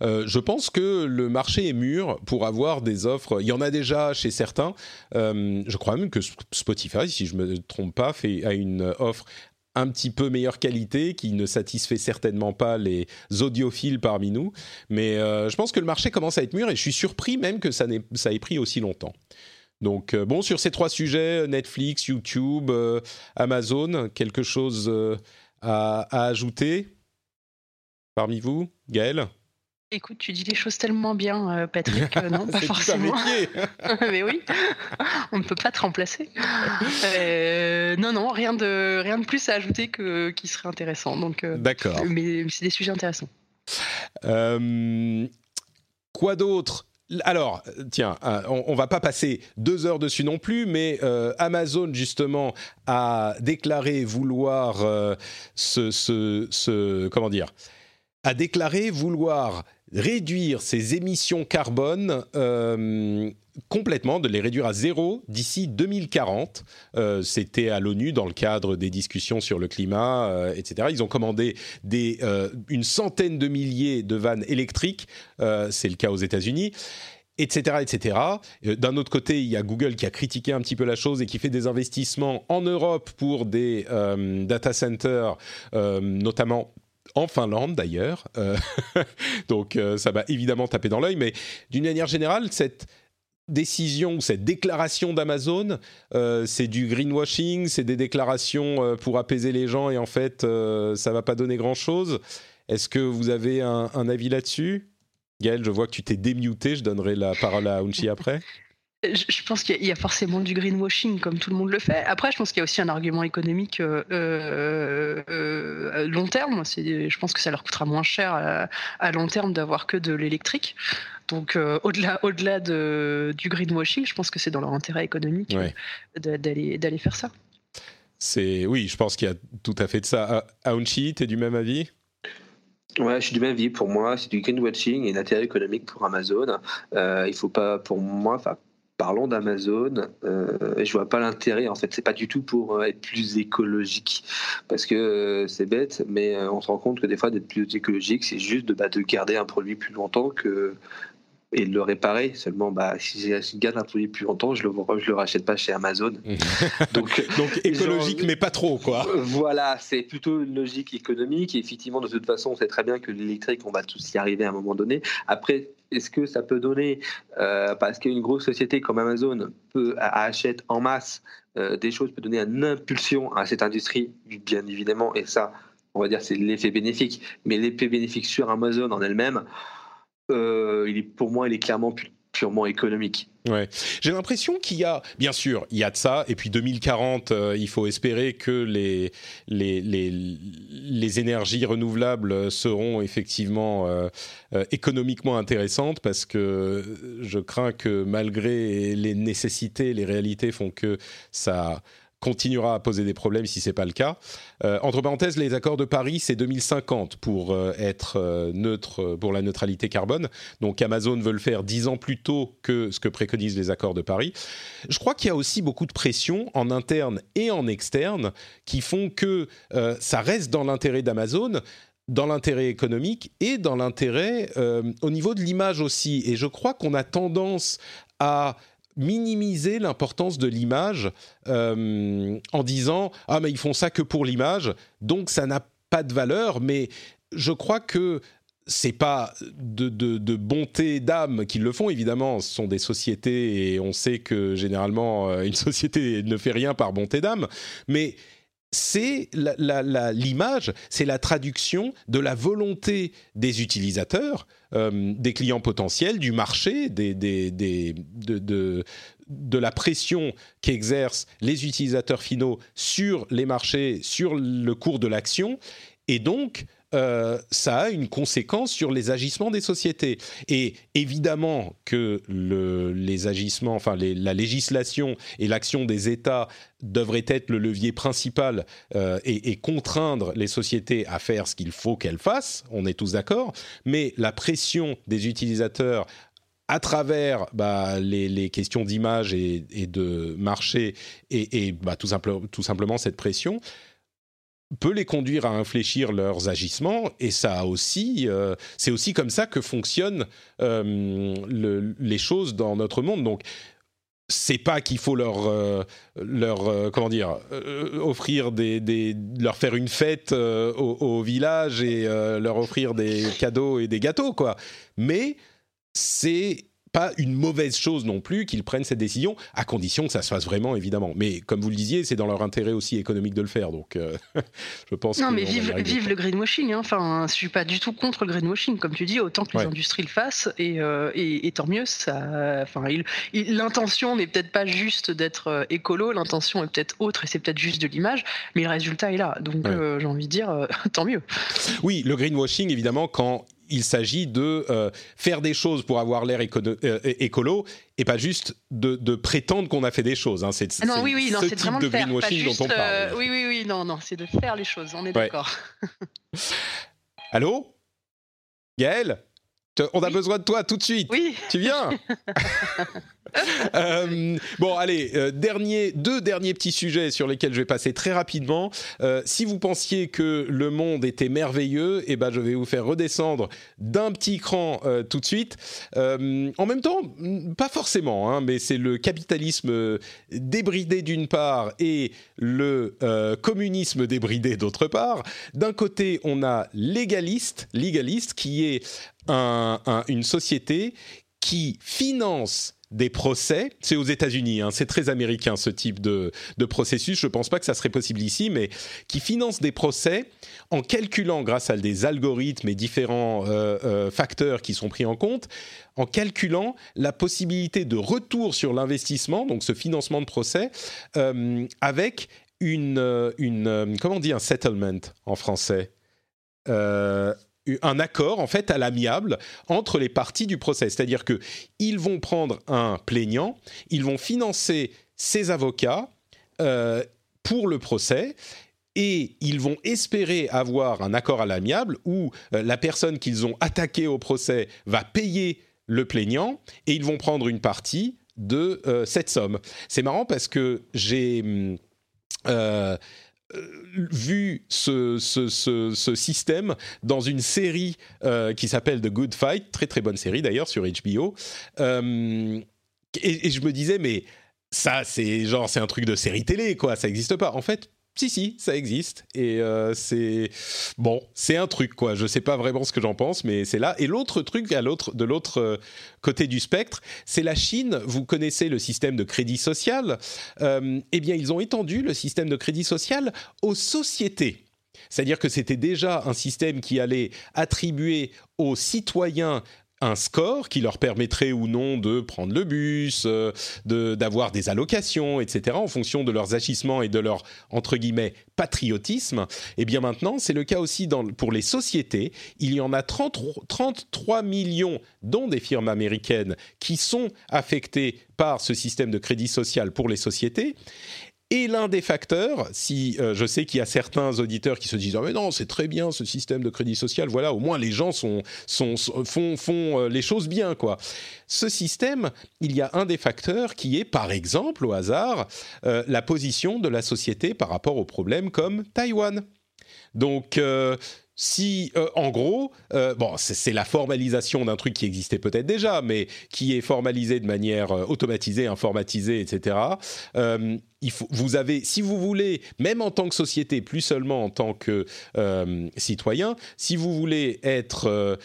je pense que le marché est mûr pour avoir des offres. Il y en a déjà chez certains. je crois même que Spotify, si je ne me trompe pas, fait, a une offre un petit peu meilleure qualité, qui ne satisfait certainement pas les audiophiles parmi nous. Mais euh, je pense que le marché commence à être mûr et je suis surpris même que ça, ait pris aussi longtemps. Donc euh, bon, sur ces trois sujets, Netflix, YouTube, euh, Amazon, quelque chose à, à, ajouter? Parmi vous, Gaël? Écoute, tu dis les choses tellement bien, euh, Patrick. non, pas forcément. Mais oui, on ne peut pas te remplacer. Euh, non, non, rien de rien de plus à ajouter que qui serait intéressant. Donc, euh, d'accord. Mais, c'est des sujets intéressants. quoi d'autre? Alors, tiens, on, on, va pas passer deux heures dessus non plus, mais Amazon justement a déclaré vouloir ce, ce, comment dire, a déclaré vouloir réduire ses émissions carbone euh, complètement, de les réduire à zéro d'ici 2040. Euh, c'était à l'ONU dans le cadre des discussions sur le climat, euh, etc. Ils ont commandé une centaine de milliers de vannes électriques. C'est le cas aux États-Unis etc., etc. D'un autre côté, il y a Google qui a critiqué un petit peu la chose et qui fait des investissements en Europe pour des data centers, notamment en Finlande d'ailleurs. Euh, donc euh, ça va évidemment taper dans l'œil, mais d'une manière générale, cette décision ou cette déclaration d'Amazon, euh, c'est du greenwashing, c'est des déclarations pour apaiser les gens et en fait, ça va pas donner grand-chose. Est-ce que vous avez un, un avis là-dessus? Gaël, je vois que tu t'es démuté, je donnerai la parole à Unchi après. Je pense qu'il y a forcément du greenwashing, comme tout le monde le fait. Après, je pense qu'il y a aussi un argument économique euh, euh, euh long terme. Je pense que ça leur coûtera moins cher à, long terme d'avoir que de l'électrique. Donc, euh, au-delà, au-delà de, du greenwashing, je pense que c'est dans leur intérêt économique d'aller, d'aller faire ça. C'est oui, je pense qu'il y a tout à fait de ça. Aounchi, tu es du même avis? Ouais, je suis du même avis. Pour moi, c'est du greenwashing et l'intérêt économique pour Amazon. Euh, il faut pas, pour moi, enfin parlons d'Amazon. Euh, je vois pas l'intérêt. En fait, c'est pas du tout pour euh, être plus écologique, parce que euh, c'est bête, mais euh, on se rend compte que des fois, d'être plus écologique, c'est juste de, bah, de garder un produit plus longtemps que et le réparer. Seulement, bah, si je garde un produit plus longtemps, je le, je le rachète pas chez Amazon. donc, donc écologique, mais pas trop, quoi. Voilà, c'est plutôt une logique économique. Et effectivement, de toute façon, on sait très bien que l'électrique, on va tous y arriver à un moment donné. Après, est-ce que ça peut donner, euh, parce qu'une grosse société comme Amazon peut, achète en masse euh, des choses, peut donner une impulsion à cette industrie, bien évidemment, et ça, on va dire, c'est l'effet bénéfique. Mais l'effet bénéfique sur Amazon en elle-même, euh, pour moi, il est clairement purement économique. Ouais. J'ai l'impression qu'il y a, bien sûr, il y a de ça, et puis 2040, euh, il faut espérer que les, les, les, les énergies renouvelables seront effectivement euh, économiquement intéressantes, parce que je crains que malgré les nécessités, les réalités font que ça continuera à poser des problèmes si c'est pas le cas. Euh, entre parenthèses, les accords de Paris, c'est 2050 pour euh, être euh, neutre pour la neutralité carbone. Donc Amazon veut le faire dix ans plus tôt que ce que préconisent les accords de Paris. Je crois qu'il y a aussi beaucoup de pression en interne et en externe qui font que ça reste dans l'intérêt d'Amazon dans l'intérêt économique et dans l'intérêt au niveau de l'image aussi. Et je crois qu'on a tendance à minimiser l'importance de l'image euh, en disant ah mais ils font ça que pour l'image donc ça n'a pas de valeur. Mais je crois que c'est pas de, de, bonté d'âme qu'ils le font, évidemment, ce sont des sociétés et on sait que généralement euh, une société ne fait rien par bonté d'âme, mais c'est l'image, c'est la traduction de la volonté des utilisateurs euh, des clients potentiels, du marché, des, de, la pression qu'exercent les utilisateurs finaux sur les marchés, sur le cours de l'action. Et donc, euh, ça a une conséquence sur les agissements des sociétés. Et évidemment que les agissements, enfin la législation et l'action des États devraient être le levier principal euh, et, contraindre les sociétés à faire ce qu'il faut qu'elles fassent, on est tous d'accord, mais la pression des utilisateurs à travers bah, les, questions d'image et, de marché et, bah, tout, tout simplement cette pression, peut les conduire à infléchir leurs agissements et ça aussi euh, c'est aussi comme ça que fonctionnent euh, les choses dans notre monde. Donc c'est pas qu'il faut leur euh, leur comment dire offrir des, des, leur faire une fête au, au, village et leur offrir des cadeaux et des gâteaux quoi. Mais c'est pas une mauvaise chose non plus qu'ils prennent cette décision, à condition que ça se fasse vraiment, évidemment. Mais comme vous le disiez, c'est dans leur intérêt aussi économique de le faire. Donc, euh, je pense. Non, mais vive, vive le greenwashing. Hein. Enfin, je suis pas du tout contre le greenwashing, comme tu dis, autant que les industries le fassent, et, euh, et, tant mieux. Ça, enfin, l'intention n'est peut-être pas juste d'être euh, écolo, l'intention est peut-être autre, et c'est peut-être juste de l'image, mais le résultat est là. Donc, j'ai envie de dire, tant mieux. Oui, le greenwashing, évidemment, quand il s'agit de euh, faire des choses pour avoir l'air euh, écolo et pas juste de, prétendre qu'on a fait des choses. Hein. C'est ah oui, oui, ce type de greenwashing dont on parle. Euh, oui, oui, oui, non, non, c'est de faire les choses, on est d'accord. Allô? Gaël On a besoin de toi tout de suite. Oui. Tu viens Euh, bon, allez, euh, dernier, deux derniers petits sujets sur lesquels je vais passer très rapidement. Euh, si vous pensiez que le monde était merveilleux, eh ben, je vais vous faire redescendre d'un petit cran tout de suite. en même temps, pas forcément, hein, mais c'est le capitalisme débridé d'une part et le communisme débridé d'autre part. D'un côté, on a légaliste, légaliste qui est une société qui finance des procès. C'est aux États-Unis, hein, c'est très américain ce type de, processus. Je ne pense pas que ça serait possible ici, mais qui finance des procès en calculant, grâce à des algorithmes et différents euh, euh, facteurs qui sont pris en compte, en calculant la possibilité de retour sur l'investissement, donc ce financement de procès, euh, avec une, une comment on dit un settlement en français? Un accord en fait à l'amiable entre les parties du procès. C'est-à-dire que ils vont prendre un plaignant, ils vont financer ses avocats euh, pour le procès et ils vont espérer avoir un accord à l'amiable où euh, la personne qu'ils ont attaquée au procès va payer le plaignant et ils vont prendre une partie de euh, cette somme. C'est marrant parce que j'ai vu ce, système dans une série qui s'appelle The Good Fight, très très bonne série d'ailleurs sur HBO. Et, et, je me disais, mais ça, c'est genre, c'est un truc de série télé, quoi, ça n'existe pas. En fait, si, si, ça existe. Et euh, c'est. Bon, c'est un truc, quoi. Je sais pas vraiment ce que j'en pense, mais c'est là. Et l'autre truc, à l'autre, de l'autre euh, côté du spectre, c'est la Chine. Vous connaissez le système de crédit social. Euh, eh bien, ils ont étendu le système de crédit social aux sociétés. C'est-à-dire que c'était déjà un système qui allait attribuer aux citoyens un score qui leur permettrait ou non de prendre le bus, euh, d'avoir des allocations, etc., en fonction de leurs agissements et de leur, entre guillemets, patriotisme. Et eh bien maintenant, c'est le cas aussi pour les sociétés. Il y en a 30, 33 millions, dont des firmes américaines, qui sont affectées par ce système de crédit social pour les sociétés. Et l'un des facteurs, si euh, je sais qu'il y a certains auditeurs qui se disent ah mais non c'est très bien ce système de crédit social, voilà au moins les gens font euh, les choses bien quoi. Ce système, il y a un des facteurs qui est par exemple au hasard euh, la position de la société par rapport aux problèmes comme Taïwan. Donc si, euh, en gros, euh, bon, c'est la formalisation d'un truc qui existait peut-être déjà, mais qui est formalisé de manière euh, automatisée, informatisée, etc. vous avez, si vous voulez, même en tant que société, plus seulement en tant que citoyen, si vous voulez être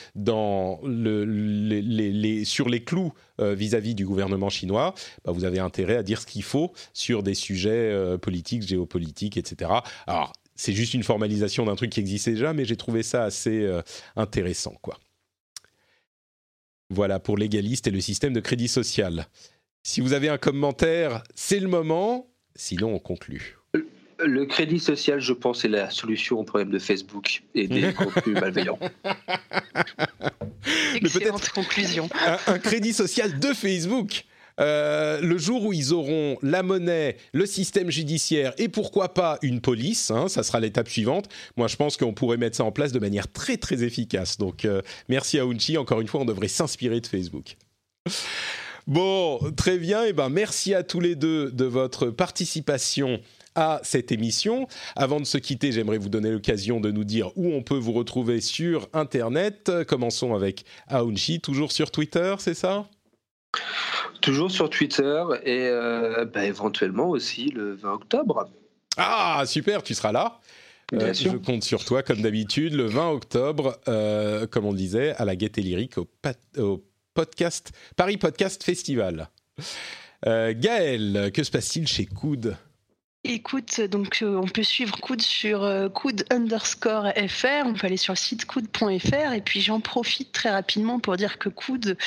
sur les clous vis-à-vis du gouvernement chinois, bah, vous avez intérêt à dire ce qu'il faut sur des sujets politiques, géopolitiques, etc. Alors, c'est juste une formalisation d'un truc qui existait déjà, mais j'ai trouvé ça assez euh, intéressant, quoi. Voilà pour l'égaliste et le système de crédit social. Si vous avez un commentaire, c'est le moment. Sinon, on conclut. Le crédit social, je pense, est la solution au problème de Facebook et des contenus malveillants. Excellente conclusion. un, crédit social de Facebook euh, le jour où ils auront la monnaie, le système judiciaire et pourquoi pas une police, hein, ça sera l'étape suivante. Moi, je pense qu'on pourrait mettre ça en place de manière très très efficace. Donc, euh, merci à Unchi. Encore une fois, on devrait s'inspirer de Facebook. Bon, très bien. Et eh ben, merci à tous les deux de votre participation à cette émission. Avant de se quitter, j'aimerais vous donner l'occasion de nous dire où on peut vous retrouver sur Internet. Commençons avec Aounchi, toujours sur Twitter, c'est ça? Toujours sur Twitter et euh, bah, éventuellement aussi le 20 octobre. Ah, super, tu seras là. Euh, je compte sur toi, comme d'habitude, le 20 octobre, euh, comme on le disait, à la Gaieté Lyrique, au, au podcast, Paris Podcast Festival. Gaël, que se passe-t-il chez Coude? Écoute, donc euh, on peut suivre Coude sur euh, coude underscore fr, on peut aller sur le site coude.fr et puis j'en profite très rapidement pour dire que Coude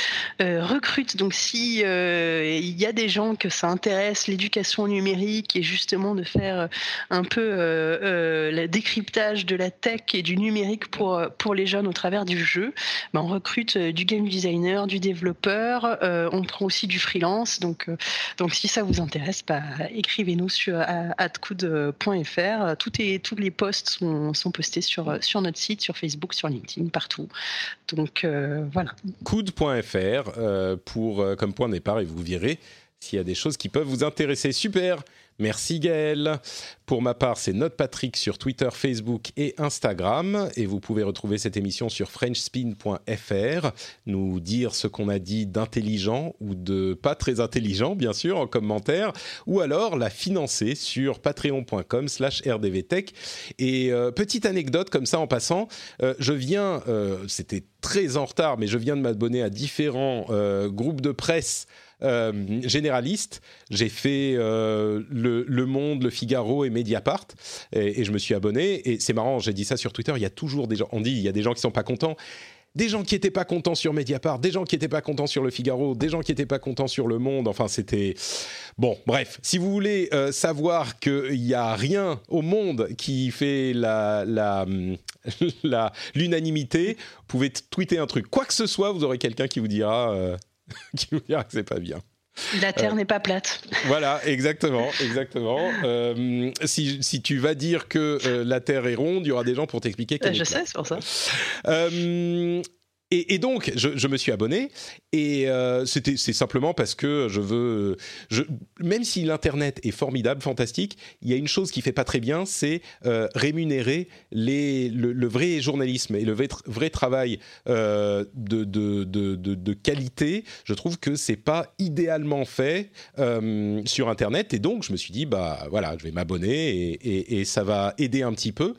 euh, recrute. Donc si il y a des gens que ça intéresse l'éducation numérique et justement de faire un peu le décryptage de la tech et du numérique pour pour les jeunes au travers du jeu, ben, on recrute du game designer, du développeur, on prend aussi du freelance. Donc donc si ça vous intéresse, bah, écrivez-nous sur atcoud.fr. Tout tous les posts sont, postés sur, notre site, sur Facebook, sur LinkedIn, partout. Donc euh, voilà. Coude.fr euh, pour, euh, comme point de départ et vous verrez s'il y a des choses qui peuvent vous intéresser. Super Merci Gaël. Pour ma part, c'est Note Patrick sur Twitter, Facebook et Instagram. Et vous pouvez retrouver cette émission sur FrenchSpin.fr, nous dire ce qu'on a dit d'intelligent ou de pas très intelligent, bien sûr, en commentaire, ou alors la financer sur patreon.com slash rdvtech. Et euh, petite anecdote comme ça en passant, euh, je viens, euh, c'était très en retard, mais je viens de m'abonner à différents groupes de presse euh, généraliste. J'ai fait euh, le, Monde, Le Figaro et Mediapart, et, je me suis abonné. Et c'est marrant, j'ai dit ça sur Twitter. Il y a toujours des gens. On dit, il y a des gens qui sont pas contents. Des gens qui n'étaient pas contents sur Mediapart, des gens qui n'étaient pas contents sur Le Figaro, des gens qui n'étaient pas contents sur Le Monde. Enfin, c'était bon. Bref, si vous voulez euh, savoir qu'il n'y a rien au monde qui fait la, l'unanimité, vous pouvez tweeter un truc. Quoi que ce soit, vous aurez quelqu'un qui vous dira qui vous dira que c'est pas bien. La Terre euh, n'est pas plate. Voilà, exactement, exactement. Euh, si, si, tu vas dire que euh, la Terre est ronde, il y aura des gens pour t'expliquer qu'elle Je sais, c'est pour ça. Et, donc, je, me suis abonné et euh, c'est simplement parce que je veux, même si l'internet est formidable, fantastique, il y a une chose qui fait pas très bien, c'est euh, rémunérer le, vrai journalisme et le vrai, travail euh, de, qualité. Je trouve que c'est pas idéalement fait sur internet et donc je me suis dit bah voilà, je vais m'abonner et, ça va aider un petit peu.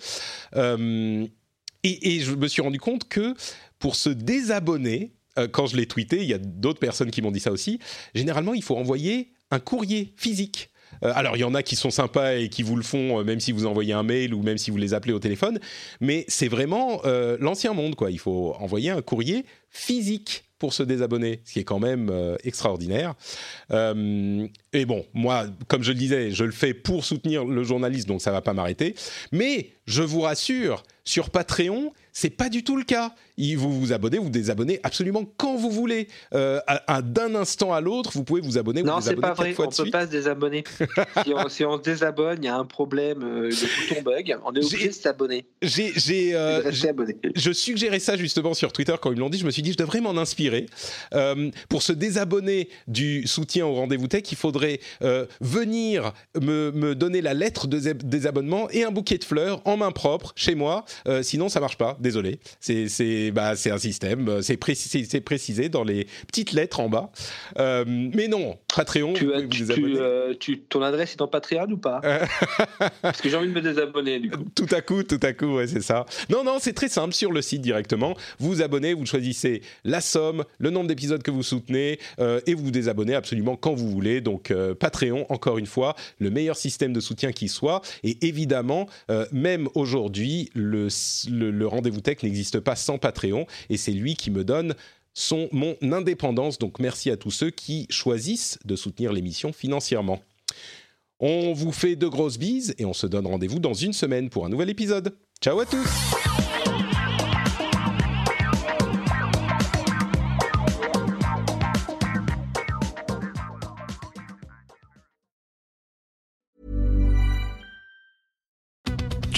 Et, je me suis rendu compte que pour se désabonner, euh, quand je l'ai tweeté, il y a d'autres personnes qui m'ont dit ça aussi, généralement il faut envoyer un courrier physique. Euh, alors, il y en a qui sont sympas et qui vous le font, euh, même si vous envoyez un mail ou même si vous les appelez au téléphone. Mais c'est vraiment l'ancien monde, quoi. Il faut envoyer un courrier physique pour se désabonner, ce qui est quand même extraordinaire. et bon, moi, comme je le disais, je le fais pour soutenir le journaliste, donc ça va pas m'arrêter. Mais je vous rassure, sur Patreon, c'est pas du tout le cas. Vous vous abonnez, vous désabonnez absolument quand vous voulez. Euh, d'un instant à l'autre, vous pouvez vous abonner. Non, c'est pas vrai. on ne peut pas se désabonner. si, on, si, on, se désabonne, il y a un problème, euh, le bouton bug. On est obligé de s'abonner. J'ai, euh, je suggérais ça justement sur Twitter quand ils me l'ont dit. Je me suis dit, je devrais m'en inspirer. Euh, pour se désabonner du soutien au rendez-vous tech, il faudrait venir me, me, donner la lettre de désabonnement et un bouquet de fleurs en main propre chez moi. sinon, ça marche pas désolé. C'est bah, un système, euh, c'est précisé, précisé dans les petites lettres en bas. Euh, mais non, Patreon, tu, euh, tu, ton adresse est en Patreon ou pas Parce que j'ai envie de me désabonner du coup. Tout à coup, tout à coup, ouais, c'est ça. Non, non, c'est très simple sur le site directement. Vous vous abonnez, vous choisissez la somme, le nombre d'épisodes que vous soutenez et vous vous désabonnez absolument quand vous voulez. Donc Patreon, encore une fois, le meilleur système de soutien qui soit. Et évidemment, même aujourd'hui, le, le, le rendez-vous tech n'existe pas sans Patreon et c'est lui qui me donne son, mon indépendance. Donc merci à tous ceux qui choisissent de soutenir l'émission financièrement. On vous fait de grosses bises et on se donne rendez-vous dans une semaine pour un nouvel épisode. Ciao à tous